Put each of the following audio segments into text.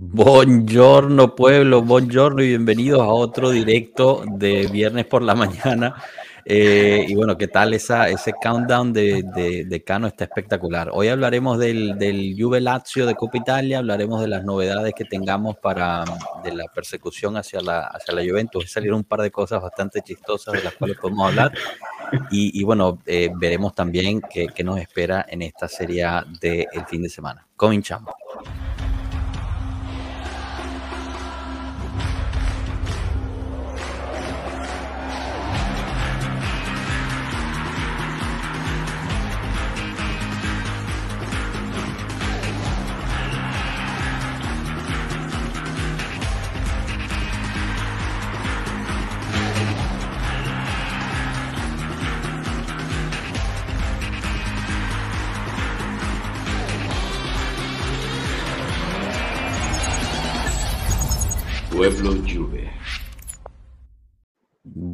Buongiorno pueblo, buongiorno y bienvenidos a otro directo de viernes por la mañana. Eh, y bueno, ¿qué tal esa, ese countdown de, de, Cano? Está espectacular. Hoy hablaremos del, del Juve Lazio de Copa Italia, hablaremos de las novedades que tengamos para de la persecución hacia la, hacia Juventus. Salieron un par de cosas bastante chistosas de las cuales podemos hablar. Y, bueno, eh, veremos también qué, qué, nos espera en esta serie del el fin de semana. Cominchamos.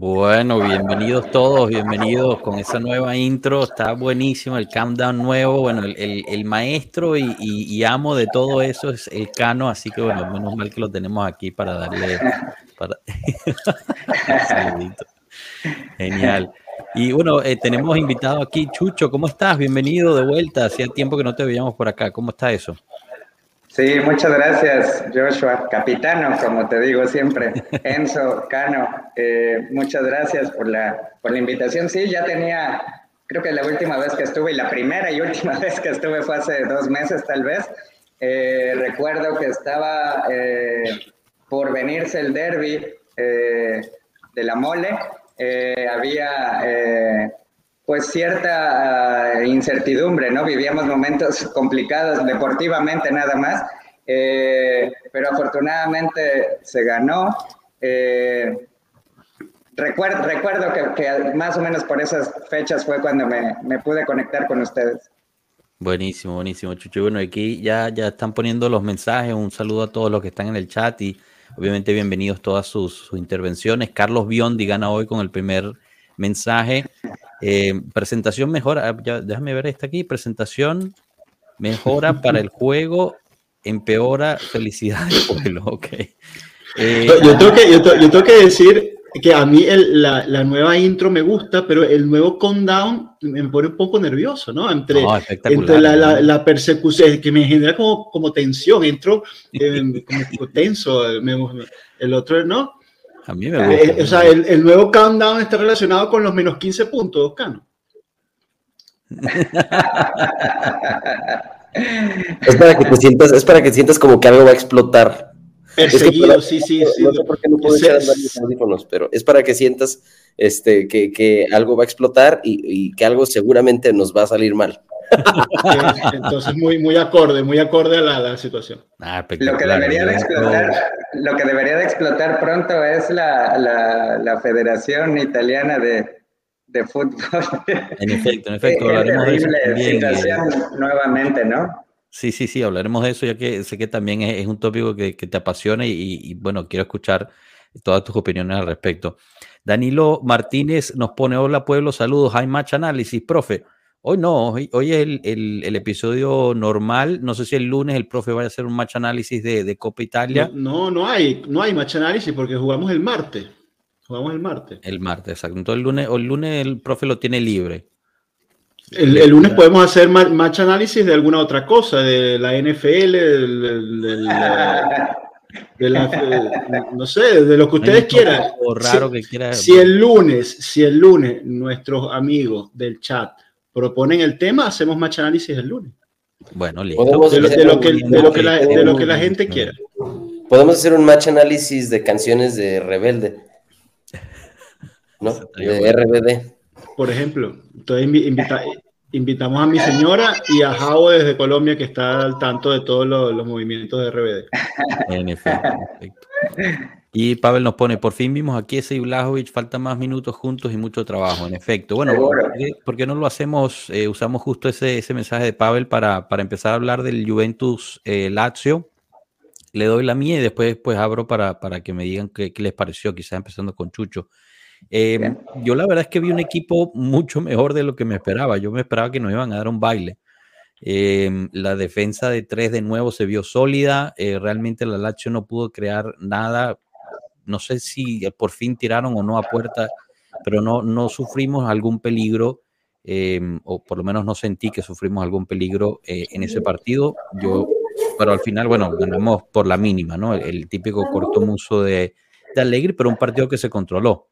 Bueno, bienvenidos todos, bienvenidos con esa nueva intro, está buenísimo el countdown nuevo, bueno, el, maestro y, amo de todo eso es el Cano, así que bueno, menos mal que lo tenemos aquí para darle... Para... Genial. Y bueno, eh, tenemos invitado aquí Chucho, ¿cómo estás? Bienvenido de vuelta, hacía tiempo que no te veíamos por acá, ¿cómo está eso? Sí, muchas gracias, Joshua. Capitano, como te digo siempre. Enzo, Cano, eh, muchas gracias por la, por la invitación. Sí, ya tenía, creo que la última vez que estuve, y la primera y última vez que estuve fue hace dos meses tal vez. Eh, recuerdo que estaba eh, por venirse el derby de la mole. había pues cierta ah, incertidumbre, ¿no? Vivíamos momentos complicados deportivamente nada más, eh, pero afortunadamente se ganó. Eh, recuerdo, recuerdo que, más o menos por esas fechas fue cuando me, pude conectar con ustedes. Buenísimo, buenísimo, Chucho. Bueno, aquí ya, ya están poniendo los mensajes. Un saludo a todos los que están en el chat y obviamente bienvenidos todas sus intervenciones. Carlos Biondi gana hoy con el primer mensaje. Eh, presentación mejora, ah, déjame ver esta aquí, presentación mejora para el juego, empeora felicidad del pueblo, ok. Eh, yo, tengo que, yo, tengo que decir que a mí la, la, nueva intro me gusta, pero el nuevo countdown me pone un poco nervioso, ¿no? Entre, entre la, la, persecución, que me genera como, como tensión, entro eh, como tenso, el otro, ¿no? A mí me eh, o sea, el, nuevo countdown está relacionado con los menos 15 puntos, Cano. es para que te sientas, es para que sientas como que algo va a explotar. Perseguido, sí, sí, sí. No sé por qué no puedo echar los audífonos, pero es para que sientas este, que, que algo va a explotar y, y, que algo seguramente nos va a salir mal. Entonces, muy, muy acorde, muy acorde a la, situación. Ah, lo, que debería de explotar, lo que debería de explotar pronto es la, la, Federación Italiana de, de, Fútbol. En efecto, en efecto, hablaremos de eso también. Eh. nuevamente, ¿no? Sí, sí, sí, hablaremos de eso, ya que sé que también es, un tópico que, que te apasiona y, y, bueno, quiero escuchar todas tus opiniones al respecto. Danilo Martínez nos pone, hola pueblo, saludos, hay match análisis, profe. Hoy no, hoy, es el, episodio normal. No sé si el lunes el profe vaya a hacer un match análisis de, Copa Italia. No, no, hay, no hay match análisis porque jugamos el martes. Jugamos el martes. El martes, exacto. Entonces el lunes, el lunes el profe lo tiene libre. El, lunes podemos hacer match análisis de alguna otra cosa, de la NFL, de la, no sé, de lo que ustedes quieran. raro que quiera. Si el lunes, si el lunes nuestros amigos del chat proponen el tema, hacemos más análisis el lunes. Bueno, listo. De, lo, que, la, gente quiera. Podemos hacer un match análisis de canciones de Rebelde. ¿No? De RBD. Por ejemplo, entonces invitamos a mi señora y a Jao desde Colombia que está al tanto de todos los, movimientos de RBD. En efecto, en efecto. Y Pavel nos pone, por fin vimos aquí ese Blajovic, faltan más minutos juntos y mucho trabajo, en efecto. Bueno, ¿por qué, no lo hacemos? Eh, usamos justo ese, ese, mensaje de Pavel para, para, empezar a hablar del Juventus eh, Lazio. Le doy la mía y después pues abro para, para que me digan qué, les pareció, quizás empezando con Chucho. Eh, yo la verdad es que vi un equipo mucho mejor de lo que me esperaba. Yo me esperaba que nos iban a dar un baile. Em, la defensa de tres de nuevo se vio sólida. Eh, realmente la Lazio no pudo crear nada. No sé si por fin tiraron o no a puerta, pero no, no sufrimos algún peligro. Em, o por lo menos no sentí que sufrimos algún peligro eh, en ese partido. Yo, pero al final, bueno, ganamos por la mínima, ¿no? El, típico cortomuso de, de Allegri, pero un partido que se controló.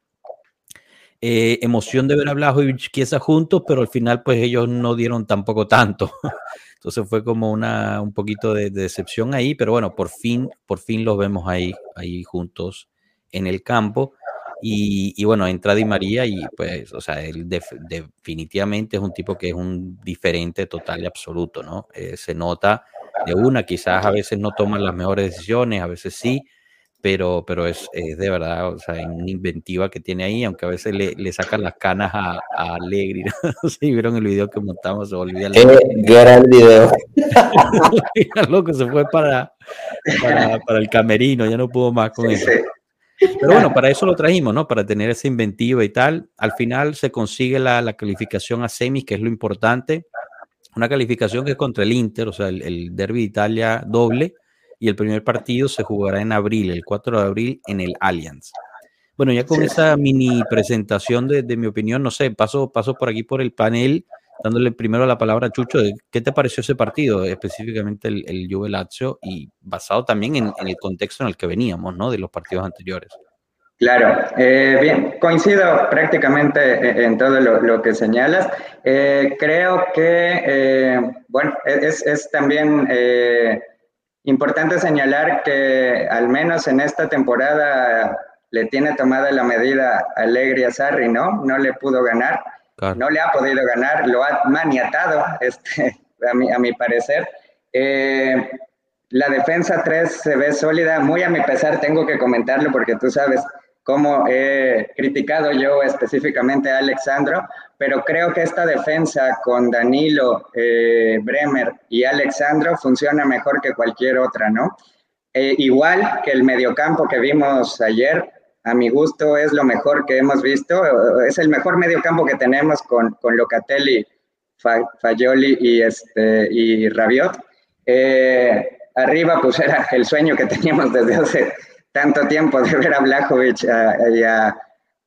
Eh, emoción de ver a Blajo y Chiesa juntos, pero al final pues ellos no dieron tampoco tanto. Entonces fue como una, un poquito de, decepción ahí, pero bueno, por fin, por fin los vemos ahí, ahí juntos en el campo. Y, y bueno, entra Di María y pues, o sea, él definitivamente es un tipo que es un diferente total y absoluto, ¿no? Eh, se nota de una, quizás a veces no toman las mejores decisiones, a veces sí, pero, pero es, es, de verdad, o sea, una inventiva que tiene ahí, aunque a veces le, le sacan las canas a, a Allegri. No si vieron el video que montamos, se volvió Qué gran video. loco, se fue para, para, para, el camerino, ya no pudo más con eso. Pero bueno, para eso lo trajimos, ¿no? Para tener esa inventiva y tal. Al final se consigue la, la calificación a semis, que es lo importante. Una calificación que es contra el Inter, o sea, el, el Derby de Italia doble y el primer partido se jugará en abril, el 4 de abril, en el Allianz. Bueno, ya con esa mini presentación de, de, mi opinión, no sé, paso, paso por aquí por el panel, dándole primero la palabra a Chucho, qué te pareció ese partido, específicamente el, el Juve Lazio, y basado también en, en, el contexto en el que veníamos, ¿no? De los partidos anteriores. Claro, eh, bien, coincido prácticamente en todo lo, lo que señalas. Eh, creo que, eh, bueno, es, es también eh, Importante señalar que al menos en esta temporada le tiene tomada la medida Alegre a Sarri, ¿no? No le pudo ganar, no le ha podido ganar, lo ha maniatado, este, a, mi, a mi parecer. Eh, la defensa 3 se ve sólida, muy a mi pesar tengo que comentarlo porque tú sabes, como he criticado yo específicamente a Alexandro, pero creo que esta defensa con Danilo, eh, Bremer y Alexandro funciona mejor que cualquier otra, ¿no? Eh, igual que el mediocampo que vimos ayer, a mi gusto es lo mejor que hemos visto, es el mejor mediocampo que tenemos con, con Locatelli, Fagioli y, este, y Rabiot. Eh, arriba pues era el sueño que teníamos desde hace tanto tiempo de ver a Blajovic y a,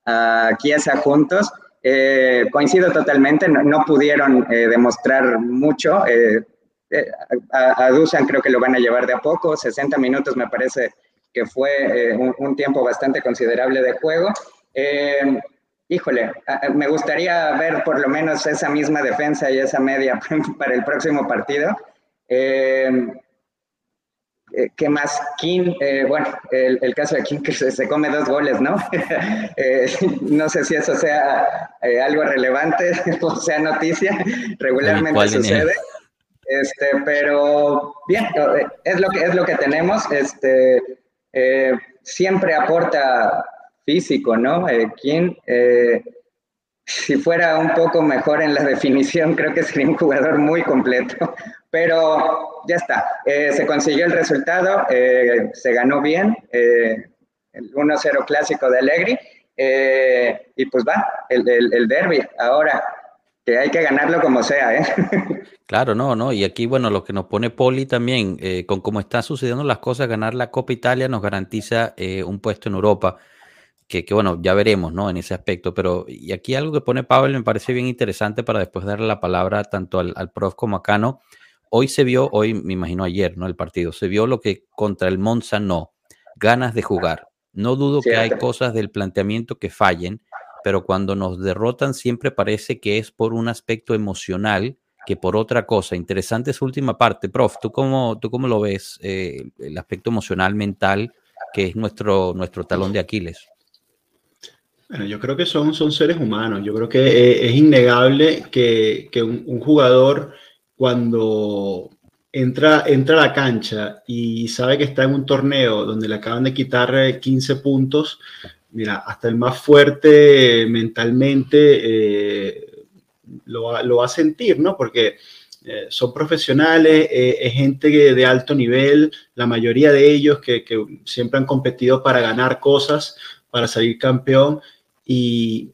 a, Chiesa juntos. Eh, coincido totalmente, no, pudieron eh, demostrar mucho. Eh, eh a, a, Dusan creo que lo van a llevar de a poco, 60 minutos me parece que fue eh, un, un, tiempo bastante considerable de juego. híjole, me gustaría ver por lo menos esa misma defensa y esa media para el próximo partido. Eh, eh, ¿Qué más? King, eh, bueno, el, el, caso de King que se, se come dos goles, ¿no? eh, no sé si eso sea eh, algo relevante o sea noticia, regularmente sucede. Este, pero bien, eh, es lo que, es lo que tenemos. Este, siempre aporta físico, ¿no? King, si fuera un poco mejor en la definición, creo que sería un jugador muy completo, pero ya está, eh, se consiguió el resultado, eh, se ganó bien, eh, el 1-0 clásico de Allegri, eh, y pues va, el, el, el, derby ahora, que hay que ganarlo como sea. ¿eh? Claro, no, no, y aquí, bueno, lo que nos pone Poli también, con cómo están sucediendo las cosas, ganar la Copa Italia nos garantiza un puesto en Europa que, que, bueno, ya veremos, ¿no? En ese aspecto, pero y aquí algo que pone Pavel me parece bien interesante para después darle la palabra tanto al, al prof como a Cano. Hoy se vio, hoy me imagino ayer, ¿no? El partido, se vio lo que contra el Monza no, ganas de jugar. No dudo Cierto. que hay cosas del planteamiento que fallen, pero cuando nos derrotan siempre parece que es por un aspecto emocional que por otra cosa. Interesante esa última parte, prof. ¿Tú cómo, tú cómo lo ves, eh, el aspecto emocional, mental, que es nuestro, nuestro talón de Aquiles? Bueno, yo creo que son, son seres humanos. Yo creo que eh, es innegable que, que un, un, jugador cuando entra, entra a la cancha y sabe que está en un torneo donde le acaban de quitar 15 eh, puntos, mira, hasta el más fuerte mentalmente eh, lo, va, a sentir, ¿no? Porque eh, son profesionales, eh, es gente de alto nivel, la mayoría de ellos que, siempre han competido para ganar cosas, para salir campeón y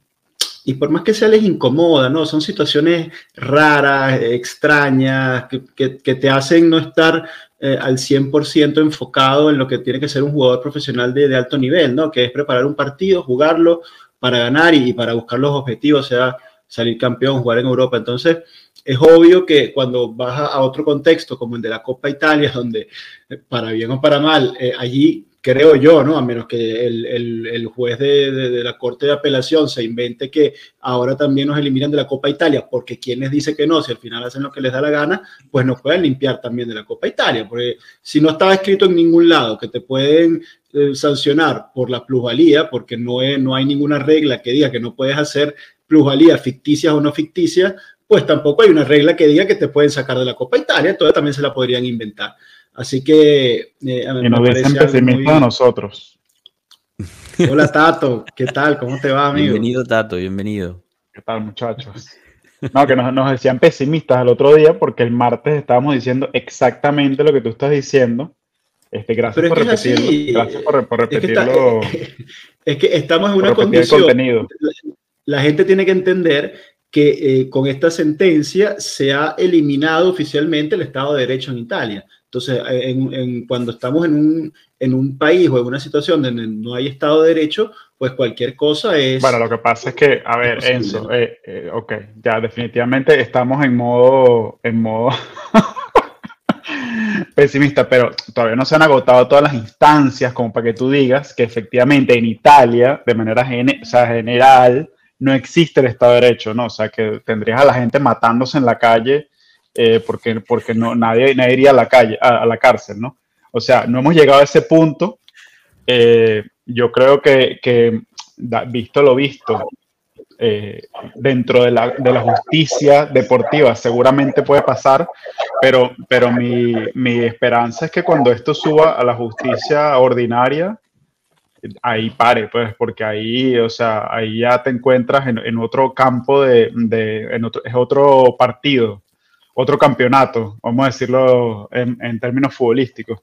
y por más que sea les incomoda, ¿no? Son situaciones raras, extrañas, que, te hacen no estar eh, al 100% enfocado en lo que tiene que ser un jugador profesional de, alto nivel, ¿no? Que es preparar un partido, jugarlo para ganar y, para buscar los objetivos, sea salir campeón, jugar en Europa. Entonces, es obvio que cuando vas a, otro contexto como el de la Copa Italia, donde eh, para bien o para mal, eh, allí creo yo, ¿no? A menos que el, el, juez de, de, la Corte de Apelación se invente que ahora también nos eliminan de la Copa Italia, porque quien les dice que no, si al final hacen lo que les da la gana, pues nos pueden limpiar también de la Copa Italia, porque si no estaba escrito en ningún lado que te pueden eh, sancionar por la plusvalía, porque no, es, no hay ninguna regla que diga que no puedes hacer plusvalías ficticias o no ficticias, pues tampoco hay una regla que diga que te pueden sacar de la Copa Italia, entonces también se la podrían inventar. Así que... Eh, a mí y nos dicen pesimistas a nosotros. Hola Tato, ¿qué tal? ¿Cómo te va, amigo? Bienvenido Tato, bienvenido. ¿Qué tal muchachos? No, que nos, decían pesimistas el otro día porque el martes estábamos diciendo exactamente lo que tú estás diciendo. Este, gracias, por repetirlo, gracias por, repetirlo. Es que, estamos en una condición. La, la, gente tiene que entender que eh, con esta sentencia se ha eliminado oficialmente el Estado de Derecho en Italia. Entonces, eh, en, cuando estamos en un, en un país o en una situación donde no hay Estado de Derecho, pues cualquier cosa es... Bueno, lo que pasa es que, a ver, Enzo, eh, eh, ok, ya definitivamente estamos en modo, en modo pesimista, pero todavía no se han agotado todas las instancias como para que tú digas que efectivamente en Italia, de manera general, no existe el Estado de Derecho, ¿no? O sea, que tendrías a la gente matándose en la calle eh, porque, porque no, nadie, nadie iría a la, calle, a, la cárcel, ¿no? O sea, no hemos llegado a ese punto. Eh, yo creo que, que, visto lo visto, eh, dentro de la, de la, justicia deportiva seguramente puede pasar, pero, pero mi, mi, esperanza es que cuando esto suba a la justicia ordinaria, ahí pare, pues, porque ahí, o sea, ahí ya te encuentras en, en otro campo de, de en otro, es otro partido, otro campeonato, vamos a decirlo en, en términos futbolísticos.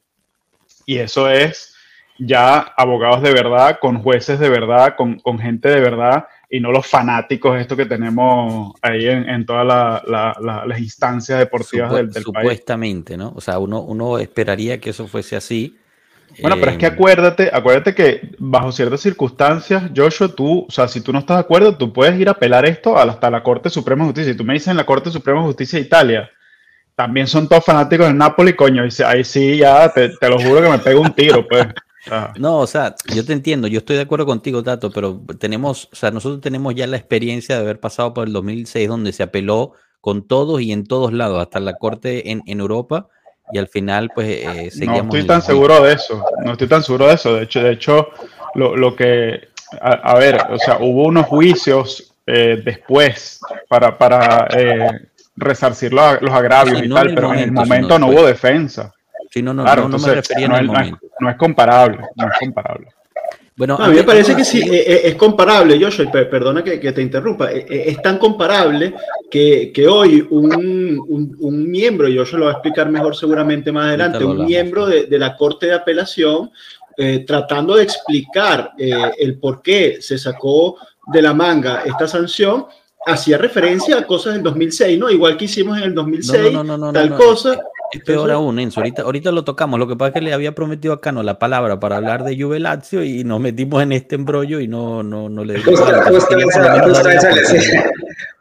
Y eso es ya abogados de verdad, con jueces de verdad, con, con gente de verdad, y no los fanáticos, esto que tenemos ahí en, en todas las instancias deportivas del, del, país. Supuestamente, ¿no? O sea, uno, uno esperaría que eso fuese así, bueno, pero es que eh, acuérdate, acuérdate que bajo ciertas circunstancias, Joshua, tú, o sea, si tú no estás de acuerdo, tú puedes ir a apelar esto hasta la Corte Suprema de Justicia. Y tú me dices en la Corte Suprema de Justicia de Italia, también son todos fanáticos del Napoli, coño, y ahí sí ya te, lo juro que me pego un tiro, pues. No, o sea, yo te entiendo, yo estoy de acuerdo contigo, Tato, pero tenemos, o sea, nosotros tenemos ya la experiencia de haber pasado por el 2006, donde se apeló con todos y en todos lados, hasta la Corte en, en Europa, y al final pues eh, seguíamos. No estoy tan seguro de eso, no estoy tan seguro de eso. De hecho, de hecho lo, lo que, a, ver, o sea, hubo unos juicios eh, después para, para eh, resarcir los, los agravios y tal, pero en el momento no, hubo defensa. Sí, no, no, claro, no, me refería en el momento. no es comparable, no es comparable. Bueno, a mí me parece que sí, eh, eh, es, comparable, Joshua, perdona que, te interrumpa, eh, es, tan comparable que, hoy un, un, miembro, y Joshua lo va a explicar mejor seguramente más adelante, un miembro de, la Corte de Apelación, tratando de explicar el por qué se sacó de la manga esta sanción, hacía referencia a cosas del 2006, ¿no? Igual que hicimos en el 2006, tal cosa. Es peor aún, Enzo. Ahorita, ahorita lo tocamos. Lo que pasa es que le había prometido a Cano la palabra para hablar de Juve Lazio y nos metimos en este embrollo y no, no, no le justo,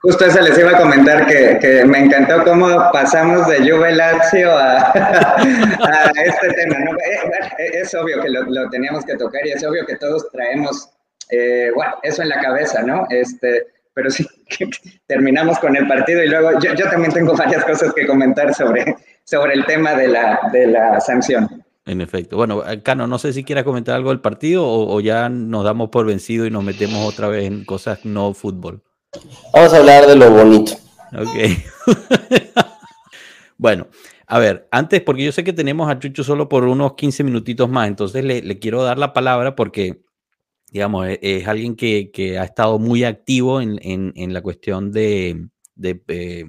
justo, eso, les, iba a comentar que, que, me encantó cómo pasamos de Juve Lazio a, a este tema. ¿no? Eh, es, obvio que lo, lo, teníamos que tocar y es obvio que todos traemos eh, bueno, eso en la cabeza, ¿no? Este, pero sí, terminamos con el partido y luego yo, yo, también tengo varias cosas que comentar sobre, sobre el tema de la, de la sanción. En efecto. Bueno, Cano, no sé si quieras comentar algo del partido o, ya nos damos por vencido y nos metemos otra vez en cosas no fútbol. Vamos a hablar de lo bonito. Ok. bueno, a ver, antes, porque yo sé que tenemos a Chucho solo por unos 15 minutitos más, entonces le, le quiero dar la palabra porque, digamos, es, es alguien que, que, ha estado muy activo en, en, en la cuestión de, de eh,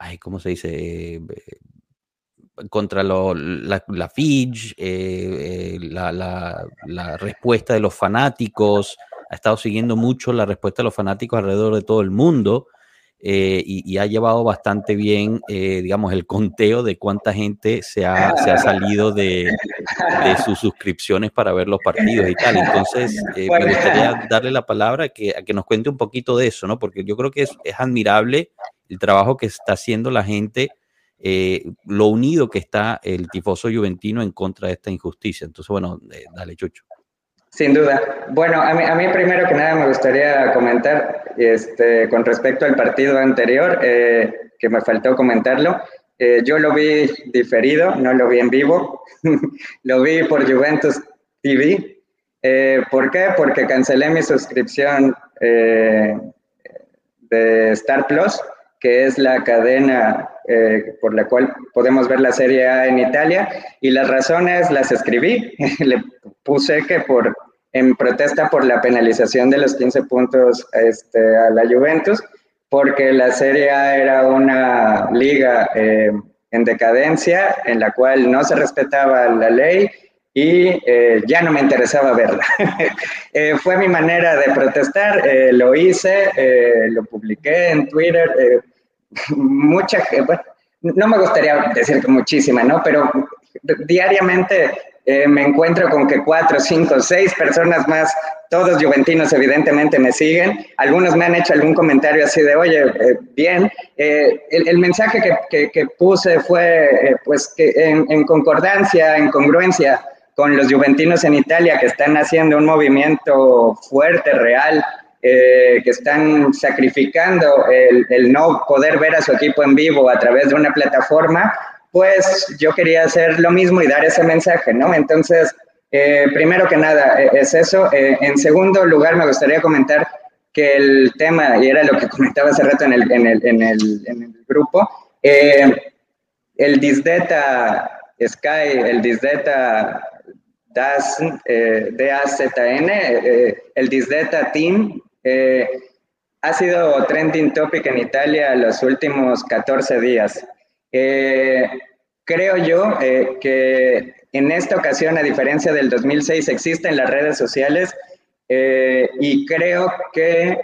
ay, ¿cómo se dice? Eh, contra eh, eh, la, la, la, respuesta de los fanáticos, ha estado siguiendo mucho la respuesta de los fanáticos alrededor de todo el mundo eh, y, ha llevado bastante bien, eh, digamos, el conteo de cuánta gente se ha, se ha salido de, sus suscripciones para ver los partidos y tal. Entonces, eh, me gustaría darle la palabra a que, a que nos cuente un poquito de eso, ¿no? Porque yo creo que es, es admirable el trabajo que está haciendo la gente, lo unido que está el tifoso juventino en contra de esta injusticia. Entonces, bueno, dale, Chucho. Sin duda. Bueno, a mí, a mí, primero que nada me gustaría comentar este, con respecto al partido anterior, eh, que me faltó comentarlo. Eh, yo lo vi diferido, no lo vi en vivo, lo vi por Juventus TV. Eh, ¿Por qué? Porque cancelé mi suscripción de Star Plus, que es la cadena por la cual podemos ver la Serie A en Italia, y las razones las escribí. Le puse que por en protesta por la penalización de los 15 puntos este, a la Juventus, porque la Serie A era una liga eh, en decadencia en la cual no se respetaba la ley y eh, ya no me interesaba verla. Eh, fue mi manera de protestar, lo hice, lo publiqué en Twitter. Mucha, bueno, no me gustaría decir que muchísima, ¿no? Pero diariamente eh, me encuentro con que cuatro, cinco, seis personas más, todos juventinos evidentemente me siguen. Algunos me han hecho algún comentario así de, oye, eh, bien. Eh, el, mensaje que, que, puse fue, pues, que en, concordancia, en congruencia con los juventinos en Italia que están haciendo un movimiento fuerte, real, que están sacrificando el, el no poder ver a su equipo en vivo a través de una plataforma pues yo quería hacer lo mismo y dar ese mensaje, ¿no? Entonces, eh, primero que nada, eh, es eso. Eh, en segundo lugar, me gustaría comentar que el tema, y era lo que comentaba hace rato en el, en el, en el, en el grupo, el Disdeta Sky, el Disdeta DAS, DAZN, el Disdeta Team, ha sido trending topic en Italia los últimos 14 días. Eh, creo yo eh, que en esta ocasión, a diferencia del 2006, existen las redes sociales eh, y creo que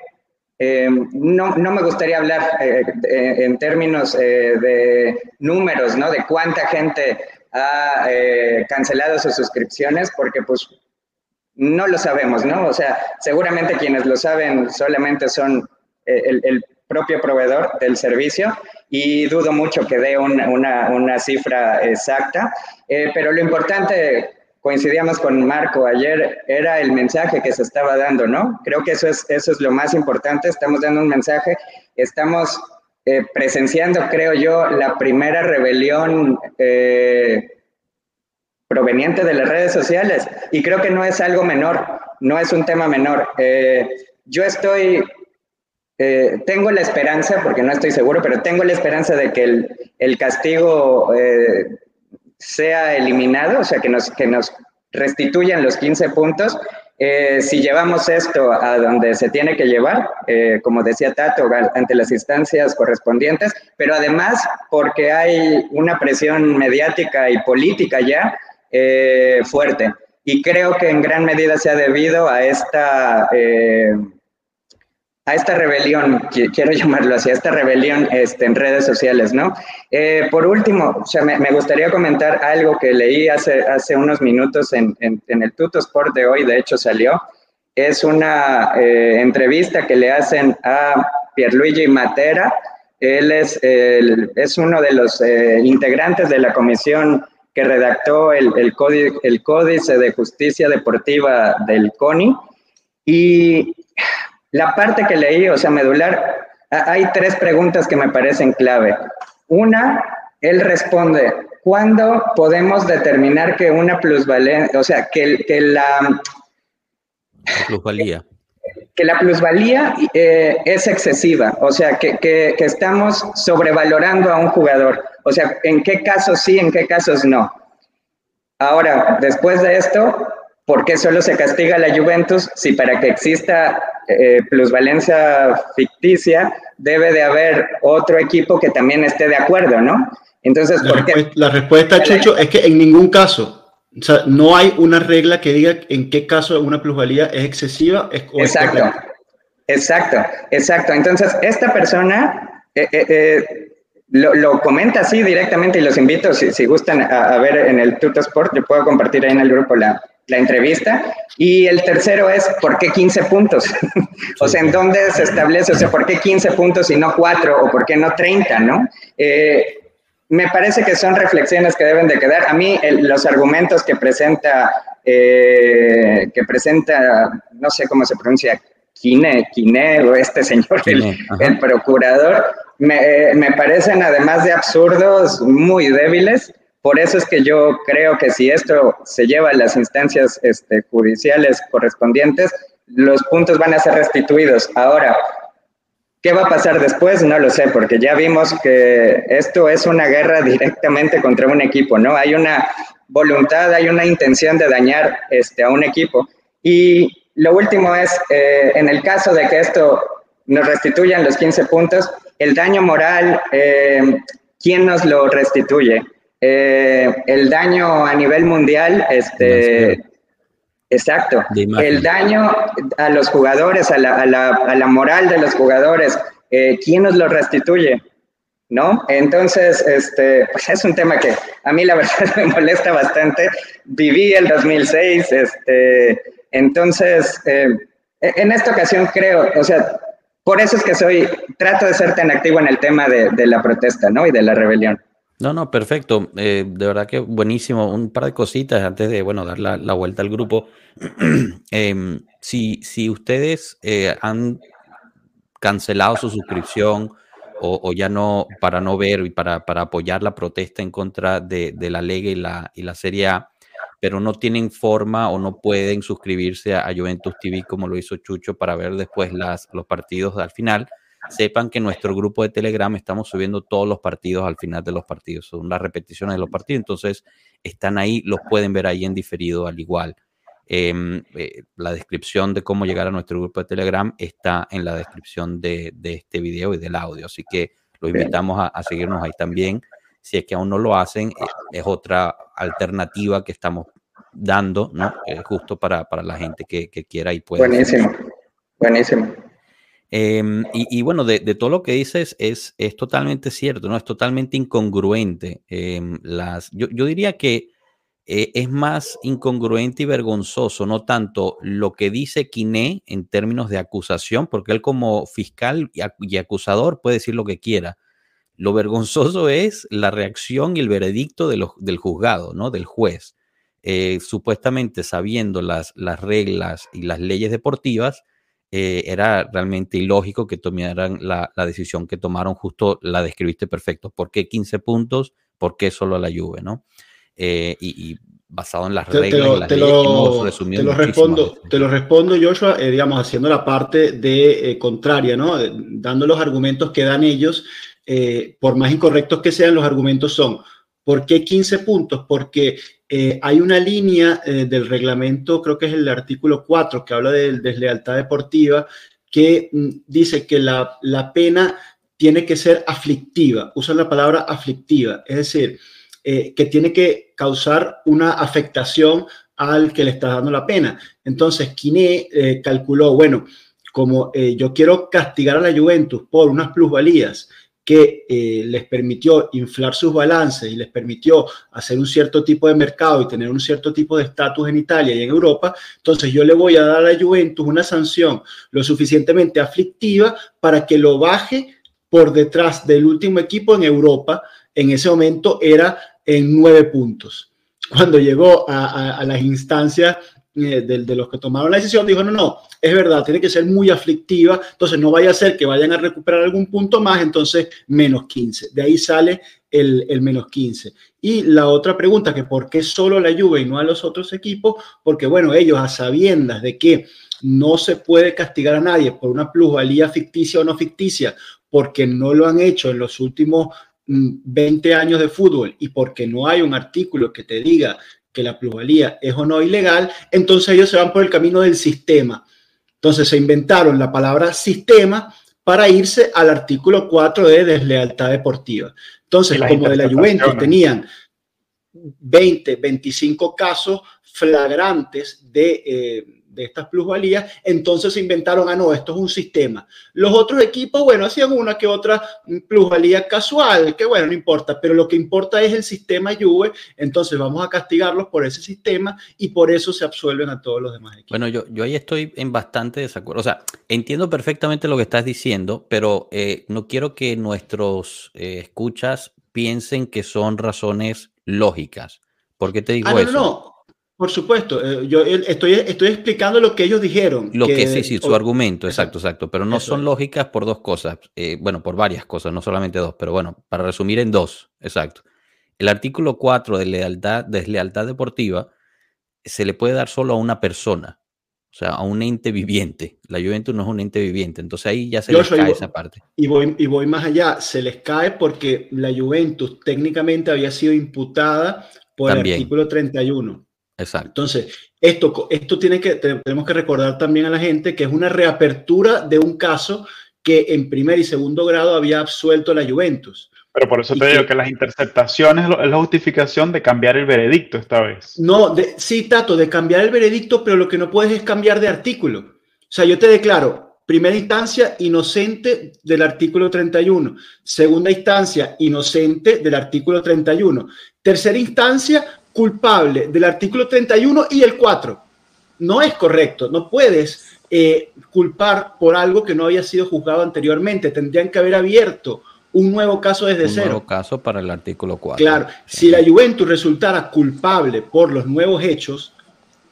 no, no, me gustaría hablar en términos de números, ¿no? De cuánta gente ha cancelado sus suscripciones, porque pues no lo sabemos, ¿no? O sea, seguramente quienes lo saben solamente son el, el propio proveedor del servicio y dudo mucho que dé una, una, cifra exacta, eh, pero lo importante, coincidíamos con Marco ayer, era el mensaje que se estaba dando, ¿no? Creo que eso es, eso es lo más importante, estamos dando un mensaje, estamos eh, presenciando, creo yo, la primera rebelión eh, proveniente de las redes sociales y creo que no es algo menor, no es un tema menor. yo estoy eh, tengo la esperanza, porque no estoy seguro, pero tengo la esperanza de que el, el castigo eh, sea eliminado, o sea, que nos, que nos restituyan los 15 puntos. Eh, si llevamos esto a donde se tiene que llevar, como decía Tato, ante las instancias correspondientes, pero además porque hay una presión mediática y política ya fuerte. Y creo que en gran medida se ha debido a esta a esta rebelión, quiero llamarlo así, a esta rebelión este, en redes sociales, ¿no? Eh, por último, o sea, me, gustaría comentar algo que leí hace, hace unos minutos en, en, el Tuto Sport de hoy, de hecho salió, es una eh, entrevista que le hacen a Pierluigi Matera, él es, es uno de los eh, integrantes de la comisión que redactó el, el, el Códice de Justicia Deportiva del CONI, y la parte que leí, o sea, medular, hay tres preguntas que me parecen clave. Una, él responde, ¿cuándo podemos determinar que una plusvalía, o sea, que, que la... Plusvalía. Que la plusvalía eh, es excesiva, o sea, que, que, que estamos sobrevalorando a un jugador. O sea, ¿en qué casos sí, en qué casos no? Ahora, después de esto, ¿Por qué solo se castiga a la Juventus si para que exista eh, plusvalencia ficticia debe de haber otro equipo que también esté de acuerdo, ¿no? Entonces, la, ¿por respuesta, qué? la respuesta, Chucho, es que en ningún caso, O sea, no hay una regla que diga en qué caso una plusvalía es excesiva. exacto, exacto, exacto. Entonces, esta persona eh, eh, eh, lo, comenta así directamente y los invito, si, gustan, a, ver en el Tutosport, yo puedo compartir ahí en el grupo la, la entrevista. Y el tercero es, ¿por qué 15 puntos? o sea, ¿en dónde se establece? O sea, ¿por qué 15 puntos y no 4 o por qué no 30, no? Eh, me parece que son reflexiones que deben de quedar. A mí los argumentos que presenta, eh, que presenta, no sé cómo se pronuncia, Kine, Kine o este señor, el, procurador, me, me parecen además de absurdos, muy débiles por eso es que yo creo que si esto se lleva a las instancias este, judiciales correspondientes, los puntos van a ser restituidos. Ahora, ¿qué va a pasar después? No lo sé, porque ya vimos que esto es una guerra directamente contra un equipo, ¿no? Hay una voluntad, hay una intención de dañar este, a un equipo. Y lo último es, eh, en el caso de que esto nos restituyan los 15 puntos, el daño moral, eh, ¿quién nos lo restituye? Eh, el daño a nivel mundial, este, exacto, el daño a los jugadores, a la, a la, a la moral de los jugadores, eh, ¿quién nos lo restituye? ¿No? Entonces, este, pues es un tema que a mí la verdad me molesta bastante. Viví el 2006, este, entonces, eh, en esta ocasión creo, o sea, por eso es que soy, trato de ser tan activo en el tema de, de la protesta, ¿no? Y de la rebelión. No, no, perfecto. Eh, de verdad que buenísimo. Un par de cositas antes de, bueno, dar la, vuelta al grupo. Em, si, si ustedes eh, han cancelado su suscripción o, ya no, para no ver y para, para apoyar la protesta en contra de, de, la Liga y la, y la Serie A, pero no tienen forma o no pueden suscribirse a, a Juventus TV como lo hizo Chucho para ver después las, los partidos al final, sepan que en nuestro grupo de Telegram estamos subiendo todos los partidos al final de los partidos, son las repeticiones de los partidos, entonces están ahí, los pueden ver ahí en diferido al igual. Em, eh, la descripción de cómo llegar a nuestro grupo de Telegram está en la descripción de, este video y del audio, así que los invitamos a, seguirnos ahí también. Si es que aún no lo hacen, eh, es otra alternativa que estamos dando, ¿no? Eh, justo para, la gente que, quiera y pueda. Buenísimo, buenísimo. Em, y, bueno, de, todo lo que dices es, es totalmente cierto, ¿no? Es totalmente incongruente. Em, las, yo, diría que eh, es más incongruente y vergonzoso, no tanto lo que dice Quiné en términos de acusación, porque él como fiscal y, acusador puede decir lo que quiera. Lo vergonzoso es la reacción y el veredicto de del juzgado, ¿no? Del juez. Eh, supuestamente sabiendo las, las reglas y las leyes deportivas, eh, era realmente ilógico que tomaran la, decisión que tomaron, justo la describiste perfecto. ¿Por qué 15 puntos? ¿Por qué solo la Juve? ¿no? Eh, y, basado en las reglas, te, lo, te lo respondo, te lo respondo, Joshua, eh, digamos, haciendo la parte de contraria, ¿no? dando los argumentos que dan ellos, por más incorrectos que sean, los argumentos son, ¿por qué 15 puntos? Porque eh, hay una línea eh, del reglamento, creo que es el artículo 4, que habla de deslealtad deportiva, que mm, dice que la, pena tiene que ser aflictiva, usan la palabra aflictiva, es decir, eh, que tiene que causar una afectación al que le está dando la pena. Entonces, Quiné calculó, bueno, como yo quiero castigar a la Juventus por unas plusvalías que eh, les permitió inflar sus balances y les permitió hacer un cierto tipo de mercado y tener un cierto tipo de estatus en Italia y en Europa, entonces yo le voy a dar a Juventus una sanción lo suficientemente aflictiva para que lo baje por detrás del último equipo en Europa. En ese momento era en nueve puntos. Cuando llegó a, a las instancias eh, de, los que tomaron la decisión, dijo, no, no, es verdad, tiene que ser muy aflictiva, entonces no vaya a ser que vayan a recuperar algún punto más, entonces menos 15. De ahí sale el, el, menos 15. Y la otra pregunta, que por qué solo la Juve y no a los otros equipos, porque bueno, ellos a sabiendas de que no se puede castigar a nadie por una plusvalía ficticia o no ficticia, porque no lo han hecho en los últimos 20 mm, años de fútbol y porque no hay un artículo que te diga que la plusvalía es o no ilegal, entonces ellos se van por el camino del sistema. Entonces se inventaron la palabra sistema para irse al artículo 4 de deslealtad deportiva. Entonces, como de la Juventus tenían 20, 25 casos flagrantes de, eh, de estas plusvalías, entonces se inventaron, ah, no, esto es un sistema. Los otros equipos, bueno, hacían una que otra plusvalía casual, que bueno, no importa, pero lo que importa es el sistema Juve, entonces vamos a castigarlos por ese sistema y por eso se absuelven a todos los demás equipos. Bueno, yo, yo ahí estoy en bastante desacuerdo. O sea, entiendo perfectamente lo que estás diciendo, pero eh, no quiero que nuestros eh, escuchas piensen que son razones lógicas. ¿Por qué te digo ah, eso? No, no. Por supuesto, eh, yo estoy, estoy explicando lo que ellos dijeron. Lo que, sí, sí, su argumento, exacto, exacto, pero no son lógicas por dos cosas, eh, bueno, por varias cosas, no solamente dos, pero bueno, para resumir en dos, exacto. El artículo 4 de lealtad, deslealtad deportiva se le puede dar solo a una persona, o sea, a un ente viviente. La Juventus no es un ente viviente, entonces ahí ya se les cae esa parte. Y voy, y voy más allá, se les cae porque la Juventus técnicamente había sido imputada por el artículo 31. Exacto. Entonces, esto, esto tiene que, tenemos que recordar también a la gente que es una reapertura de un caso que en primer y segundo grado había absuelto la Juventus. Pero por eso te digo que las interceptaciones es la justificación de cambiar el veredicto esta vez. No, de, sí, Tato, de cambiar el veredicto, pero lo que no puedes es cambiar de artículo. O sea, yo te declaro, primera instancia, inocente del artículo 31. Segunda instancia, inocente del artículo 31. Tercera instancia, culpable del artículo 31 y el 4. No es correcto, no puedes eh, culpar por algo que no había sido juzgado anteriormente. Tendrían que haber abierto un nuevo caso desde cero. Un nuevo caso para el artículo 4. Claro, si la Juventus resultara culpable por los nuevos hechos,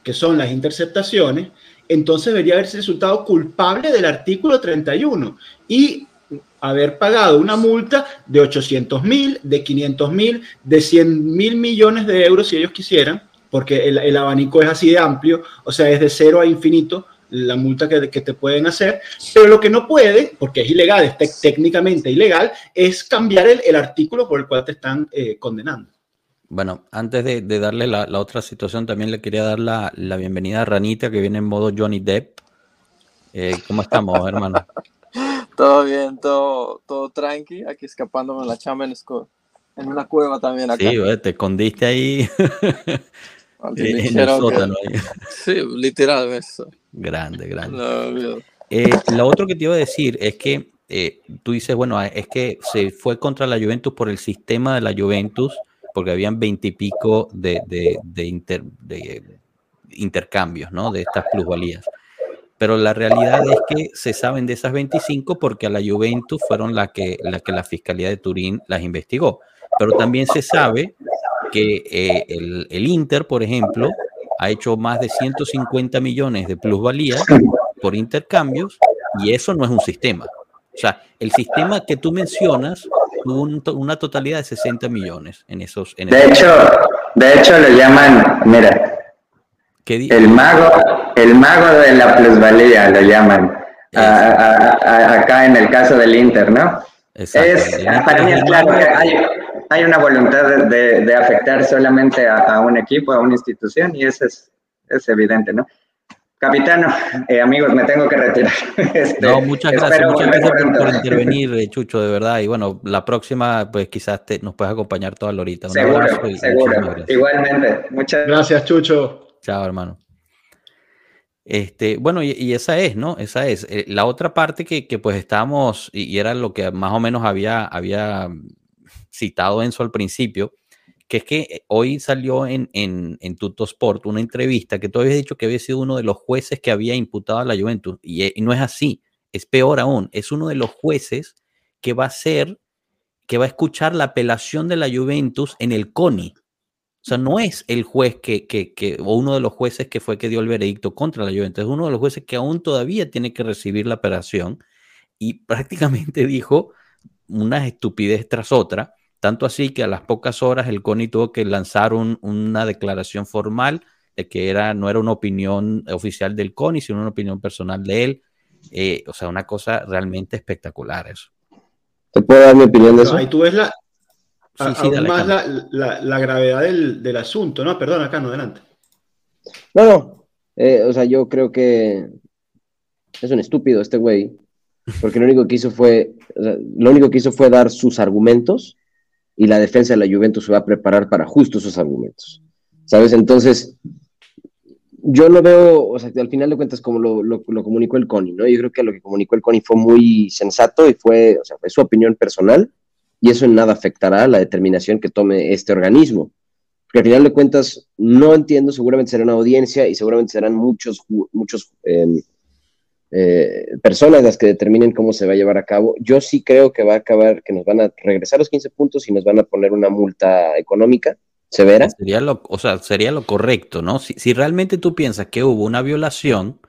que son las interceptaciones, entonces debería haberse resultado culpable del artículo 31. Y haber pagado una multa de 800 mil, de 500 mil, de 100 mil millones de euros si ellos quisieran, porque el, abanico es así de amplio, o sea, es de cero a infinito la multa que, te pueden hacer, pero lo que no puede, porque es ilegal, es técnicamente ilegal, es cambiar el, artículo por el cual te están eh, condenando. Bueno, antes de, darle la, otra situación, también le quería dar la, bienvenida a Ranita, que viene en modo Johnny Depp. Eh, ¿Cómo estamos, hermano? Todo bien, todo, todo tranqui, aquí escapándome de la chamba en, en una cueva también acá. Sí, te escondiste ahí en el sótano. Sí, literal eso. Grande, grande. Eh, lo otro que te iba a decir es que eh, tú dices, bueno, es que se fue contra la Juventus por el sistema de la Juventus, porque habían veintipico de, de, de, de intercambios, ¿no? De estas plusvalías pero la realidad es que se saben de esas 25 porque a la Juventus fueron las que, la que la Fiscalía de Turín las investigó. Pero también se sabe que eh, el, el, Inter, por ejemplo, ha hecho más de 150 millones de plusvalía por intercambios y eso no es un sistema. O sea, el sistema que tú mencionas tuvo una totalidad de 60 millones en esos. En de, hecho, de hecho, lo llaman, mira, el mago, el mago de la plusvalía lo llaman. acá en el caso del Inter, ¿no? Es, para mí es claro que hay, una voluntad de, afectar solamente a, un equipo, a una institución, y eso es, es evidente, ¿no? Capitano, eh, amigos, me tengo que retirar. Este, no, muchas gracias, muchas gracias por, intervenir, eh, Chucho, de verdad. Y bueno, la próxima, pues quizás te, nos puedas acompañar toda la horita. seguro, seguro. Igualmente. Muchas gracias, Chucho. Chao, hermano. Este, bueno, y, esa es, ¿no? Esa es. Eh, la otra parte que, pues estábamos, y, era lo que más o menos había, citado Enzo al principio, que es que hoy salió en, en, en Tutto Sport una entrevista que tú habías dicho que había sido uno de los jueces que había imputado a la Juventus, y, y no es así, es peor aún, es uno de los jueces que va a ser, que va a escuchar la apelación de la Juventus en el CONI. O sea, no es el juez que, que, que, o uno de los jueces que fue que dio el veredicto contra la Juventus, es uno de los jueces que aún todavía tiene que recibir la operación y prácticamente dijo una estupidez tras otra, tanto así que a las pocas horas el CONI tuvo que lanzar una declaración formal de que era, no era una opinión oficial del CONI, sino una opinión personal de él. Eh, o sea, una cosa realmente espectacular eso. ¿Te puedo dar mi opinión de eso? ahí tú ves la, aún más la, gravedad del, asunto, ¿no? Perdón, acá no, adelante. No, no, eh, o sea, yo creo que es un estúpido este güey, porque lo único que hizo fue, lo único que hizo fue dar sus argumentos y la defensa de la Juventus se va a preparar para justo esos argumentos. ¿Sabes? Entonces, yo lo veo, o sea, al final de cuentas, como lo, lo, comunicó el CONI, ¿no? Yo creo que lo que comunicó el CONI fue muy sensato y fue, o sea, fue su opinión personal y eso en nada afectará la determinación que tome este organismo. Porque al final de cuentas, no entiendo, seguramente será una audiencia y seguramente serán muchos, muchos em, eh, personas las que determinen cómo se va a llevar a cabo. Yo sí creo que va a acabar, que nos van a regresar los 15 puntos y nos van a poner una multa económica severa. Sería lo, o sea, sería lo correcto, ¿no? Si, si realmente tú piensas que hubo una violación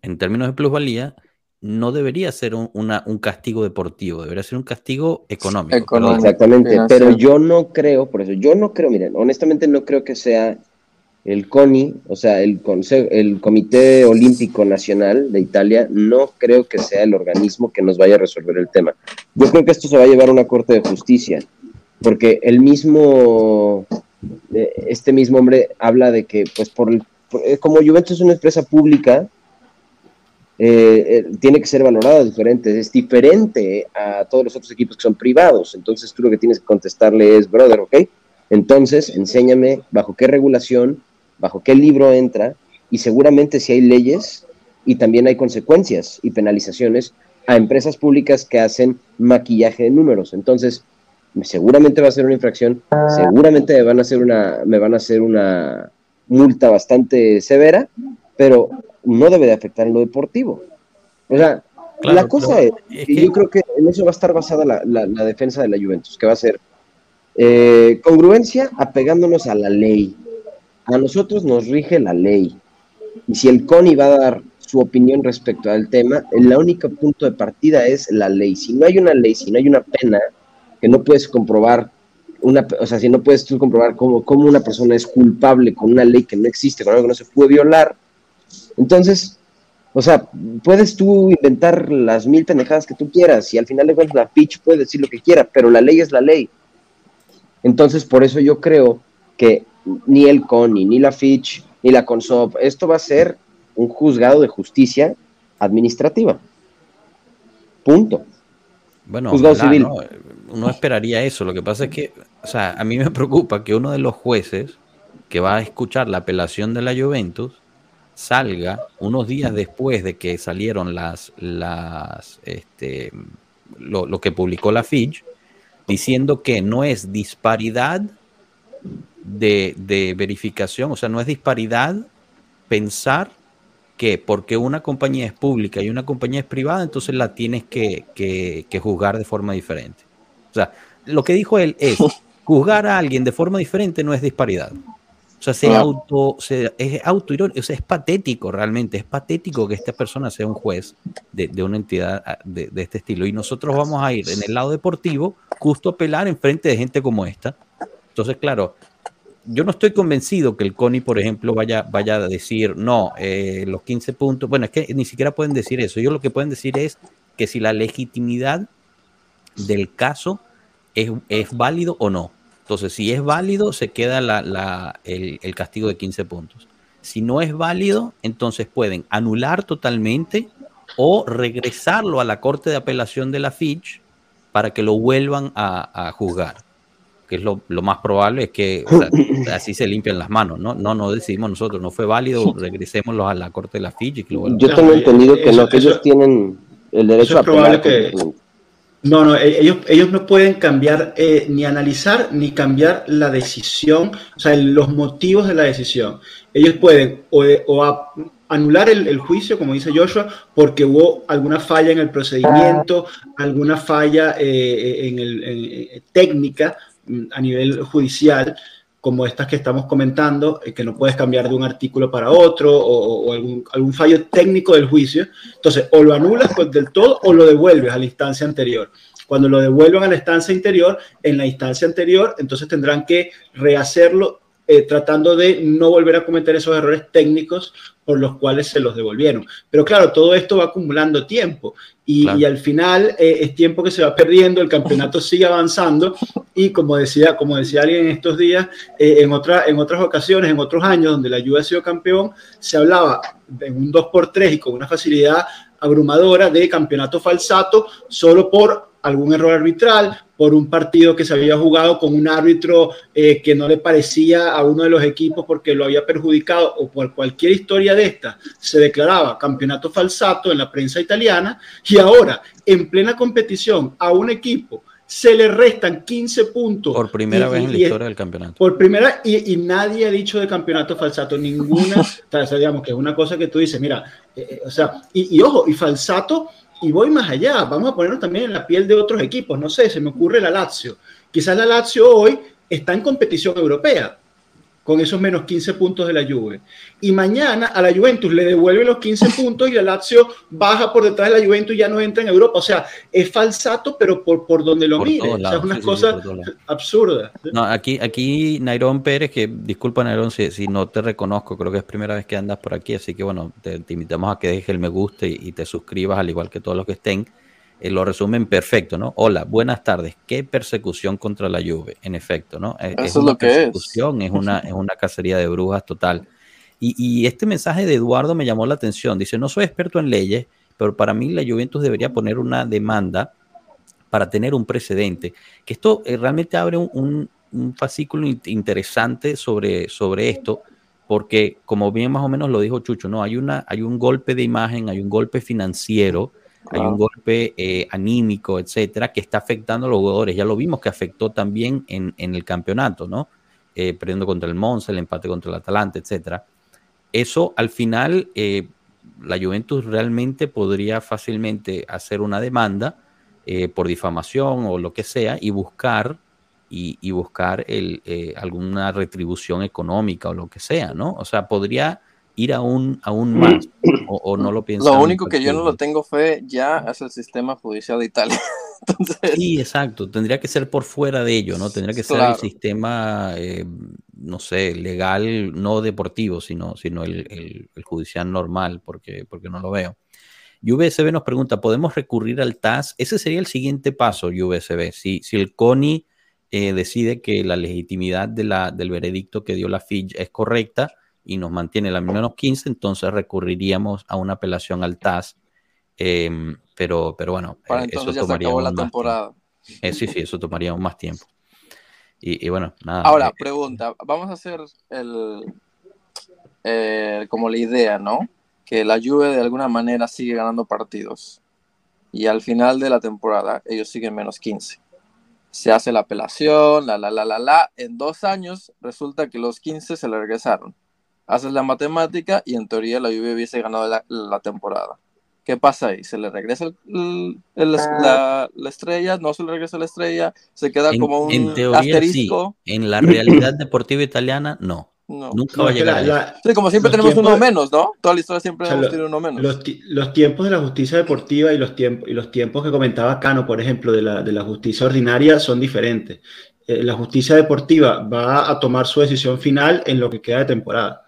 en términos de plusvalía, no debería ser un, un, castigo deportivo, debería ser un castigo económico. Exactamente, pero yo no creo, por eso, yo no creo, miren, honestamente no creo que sea el CONI, o sea, el, el Comité Olímpico Nacional de Italia, no creo que sea el organismo que nos vaya a resolver el tema. Yo creo que esto se va a llevar a una Corte de Justicia, porque el mismo, eh, este mismo hombre habla de que, pues, por, eh, como Juventus es una empresa pública, eh, tiene que ser valorada diferente, es diferente a todos los otros equipos que son privados. Entonces tú lo que tienes que contestarle es, brother, ¿ok? Entonces enséñame bajo qué regulación, bajo qué libro entra y seguramente si hay leyes y también hay consecuencias y penalizaciones a empresas públicas que hacen maquillaje de números. Entonces, seguramente va a ser una infracción, seguramente me van a hacer una, me van a hacer una multa bastante severa, pero no debe de afectar en lo deportivo. O sea, la cosa es, y yo creo que en eso va a estar basada la, defensa de la Juventus, que va a ser eh, congruencia apegándonos a la ley. A nosotros nos rige la ley. Y si el CONI va a dar su opinión respecto al tema, el único punto de partida es la ley. Si no hay una ley, si no hay una pena, que no puedes comprobar, una, o sea, si no puedes tú comprobar cómo, cómo una persona es culpable con una ley que no existe, con algo que no se puede violar, entonces, o sea, puedes tú inventar las mil pendejadas que tú quieras y al final de cuentas la pitch puede decir lo que quiera, pero la ley es la ley. Entonces, por eso yo creo que ni el CONI, ni la Fitch, ni la CONSOP, esto va a ser un juzgado de justicia administrativa. Punto. Bueno, juzgado civil. No, uno esperaría eso. Lo que pasa es que, o sea, a mí me preocupa que uno de los jueces que va a escuchar la apelación de la Juventus salga unos días después de que salieron las, las este, lo, que publicó la Fitch, diciendo que no es disparidad de, de, verificación, o sea, no es disparidad pensar que porque una compañía es pública y una compañía es privada, entonces la tienes que, que, que juzgar de forma diferente. O sea, lo que dijo él es, juzgar a alguien de forma diferente no es disparidad. O sea, se auto, se, es autoirónico, o sea, es patético realmente, es patético que esta persona sea un juez de, de una entidad ah, de, de, este estilo. Y nosotros vamos a ir en el lado deportivo, justo a pelar en frente de gente como esta. Entonces, claro, yo no estoy convencido que el CONI, por ejemplo, vaya, vaya a decir, no, eh, los 15 puntos, bueno, es que ni siquiera pueden decir eso. Ellos lo que pueden decir es que si la legitimidad del caso es, es válido o no. Entonces, si es válido, se queda el, castigo de 15 puntos. Si no es válido, entonces pueden anular totalmente o regresarlo a la Corte de Apelación de la Fitch para que lo vuelvan a, juzgar. Que es lo, más probable, es que así se limpian las manos, ¿no? No, no decidimos nosotros, no fue válido, regresémoslo a la Corte de la Fitch y que lo Yo tengo entendido que no, que ellos tienen el derecho a apelar. Que, no, no, e-, ellos, ellos no pueden cambiar, eh, ni analizar, ni cambiar la decisión, o sea, los motivos de la decisión. Ellos pueden o, eh, anular el, juicio, como dice Joshua, porque hubo alguna falla en el procedimiento, alguna falla eh, en el, técnica mm, a nivel judicial, como estas que estamos comentando, que no puedes cambiar de un artículo para otro, o, algún, algún, fallo técnico del juicio. Entonces, o lo anulas pues, del todo o lo devuelves a la instancia anterior. Cuando lo devuelvan a la instancia interior, en la instancia anterior, entonces tendrán que rehacerlo eh, tratando de no volver a cometer esos errores técnicos por los cuales se los devolvieron. Pero claro, todo esto va acumulando tiempo y, al final eh, es tiempo que se va perdiendo, el campeonato sigue avanzando y como decía, como decía alguien en estos días, eh, en, otra, en otras ocasiones, en otros años donde la Juve ha sido campeón, se hablaba de un 2x3 y con una facilidad abrumadora de campeonato falsato solo por algún error arbitral, por un partido que se había jugado con un árbitro eh, que no le parecía a uno de los equipos porque lo había perjudicado o por cualquier historia de esta, se declaraba campeonato falsato en la prensa italiana y ahora en plena competición a un equipo se le restan 15 puntos. Por primera vez en la historia del campeonato. Por primera, y, y, nadie ha dicho de campeonato falsato, ninguna, o sea, digamos que es una cosa que tú dices, mira, eh, eh, o sea, y, y, ojo, y falsato, y voy más allá, vamos a ponernos también en la piel de otros equipos, no sé, se me ocurre la Lazio. Quizás la Lazio hoy está en competición europea, con esos menos 15 puntos de la Juve. Y mañana a la Juventus le devuelve los 15 puntos y el Lazio baja por detrás de la Juventus y ya no entra en Europa. O sea, es falsato, pero por, por donde lo mire. O sea, es una cosa absurda. No, aquí, aquí Nairón Pérez, que disculpa Nairón si, si, no te reconozco, creo que es primera vez que andas por aquí, así que bueno, te, invitamos a que dejes el me guste y, y te suscribas, al igual que todos los que estén. Eh, lo resumen perfecto, ¿no? Hola, buenas tardes. ¿Qué persecución contra la lluvia? En efecto, ¿no? Es, Eso es, lo que persecución, es. una, es una cacería de brujas total. Y, y, este mensaje de Eduardo me llamó la atención. Dice, no soy experto en leyes, pero para mí la Juventus debería poner una demanda para tener un precedente. Que esto eh, realmente abre un, un, un fascículo interesante sobre, sobre esto, porque como bien más o menos lo dijo Chucho, ¿no? Hay, una, hay un golpe de imagen, hay un golpe financiero hay un golpe eh, anímico, etcétera, que está afectando a los jugadores. Ya lo vimos que afectó también en, en el campeonato, ¿no? Eh, perdiendo contra el Monza, el empate contra el Atalanta, etcétera. Eso al final, eh, la Juventus realmente podría fácilmente hacer una demanda por difamación o lo que sea y buscar y, y buscar el, alguna retribución económica o lo que sea, ¿no? O sea, podría ir aún, aún más o, no lo piensan. Lo único que yo no lo tengo fe ya es el sistema judicial de Italia. Entonces... Sí, exacto. Tendría que ser por fuera de ello, ¿no? Tendría que ser el sistema, eh, no sé, legal, no deportivo, sino, sino el, el, el, judicial normal, porque, porque no lo veo. UBSB nos pregunta, ¿podemos recurrir al TAS? Ese sería el siguiente paso, UBSB. Si, si el CONI eh, decide que la legitimidad de la, del veredicto que dio la FIJ es correcta, y nos mantiene la menos 15, entonces recurriríamos a una apelación al TAS. Eh, pero, pero bueno, Para eso tomaría se la temporada. Eh, sí, sí, eso tomaría más tiempo. Y, y bueno, nada. Ahora, eh, pregunta, vamos a hacer el, eh, como la idea, ¿no? Que la Juve de alguna manera sigue ganando partidos y al final de la temporada ellos siguen menos 15. Se hace la apelación, la, la, la, la, la. En dos años resulta que los 15 se le regresaron haces la matemática y en teoría la Juve hubiese ganado la, la temporada. ¿Qué pasa ahí? ¿Se le regresa el, el, la, la, estrella? ¿No se le regresa la estrella? ¿Se queda en, como un en teoría, asterisco? Sí. En la realidad deportiva italiana, no. No. Nunca no, va a llegar. La, sí, como siempre tenemos uno menos, ¿no? Toda la historia siempre o sea, hemos tenido uno menos. Los, los, tiempos de la justicia deportiva y los, tiempos, y los tiempos que comentaba Cano, por ejemplo, de la, de la justicia ordinaria son diferentes. Eh, la justicia deportiva va a tomar su decisión final en lo que queda de temporada.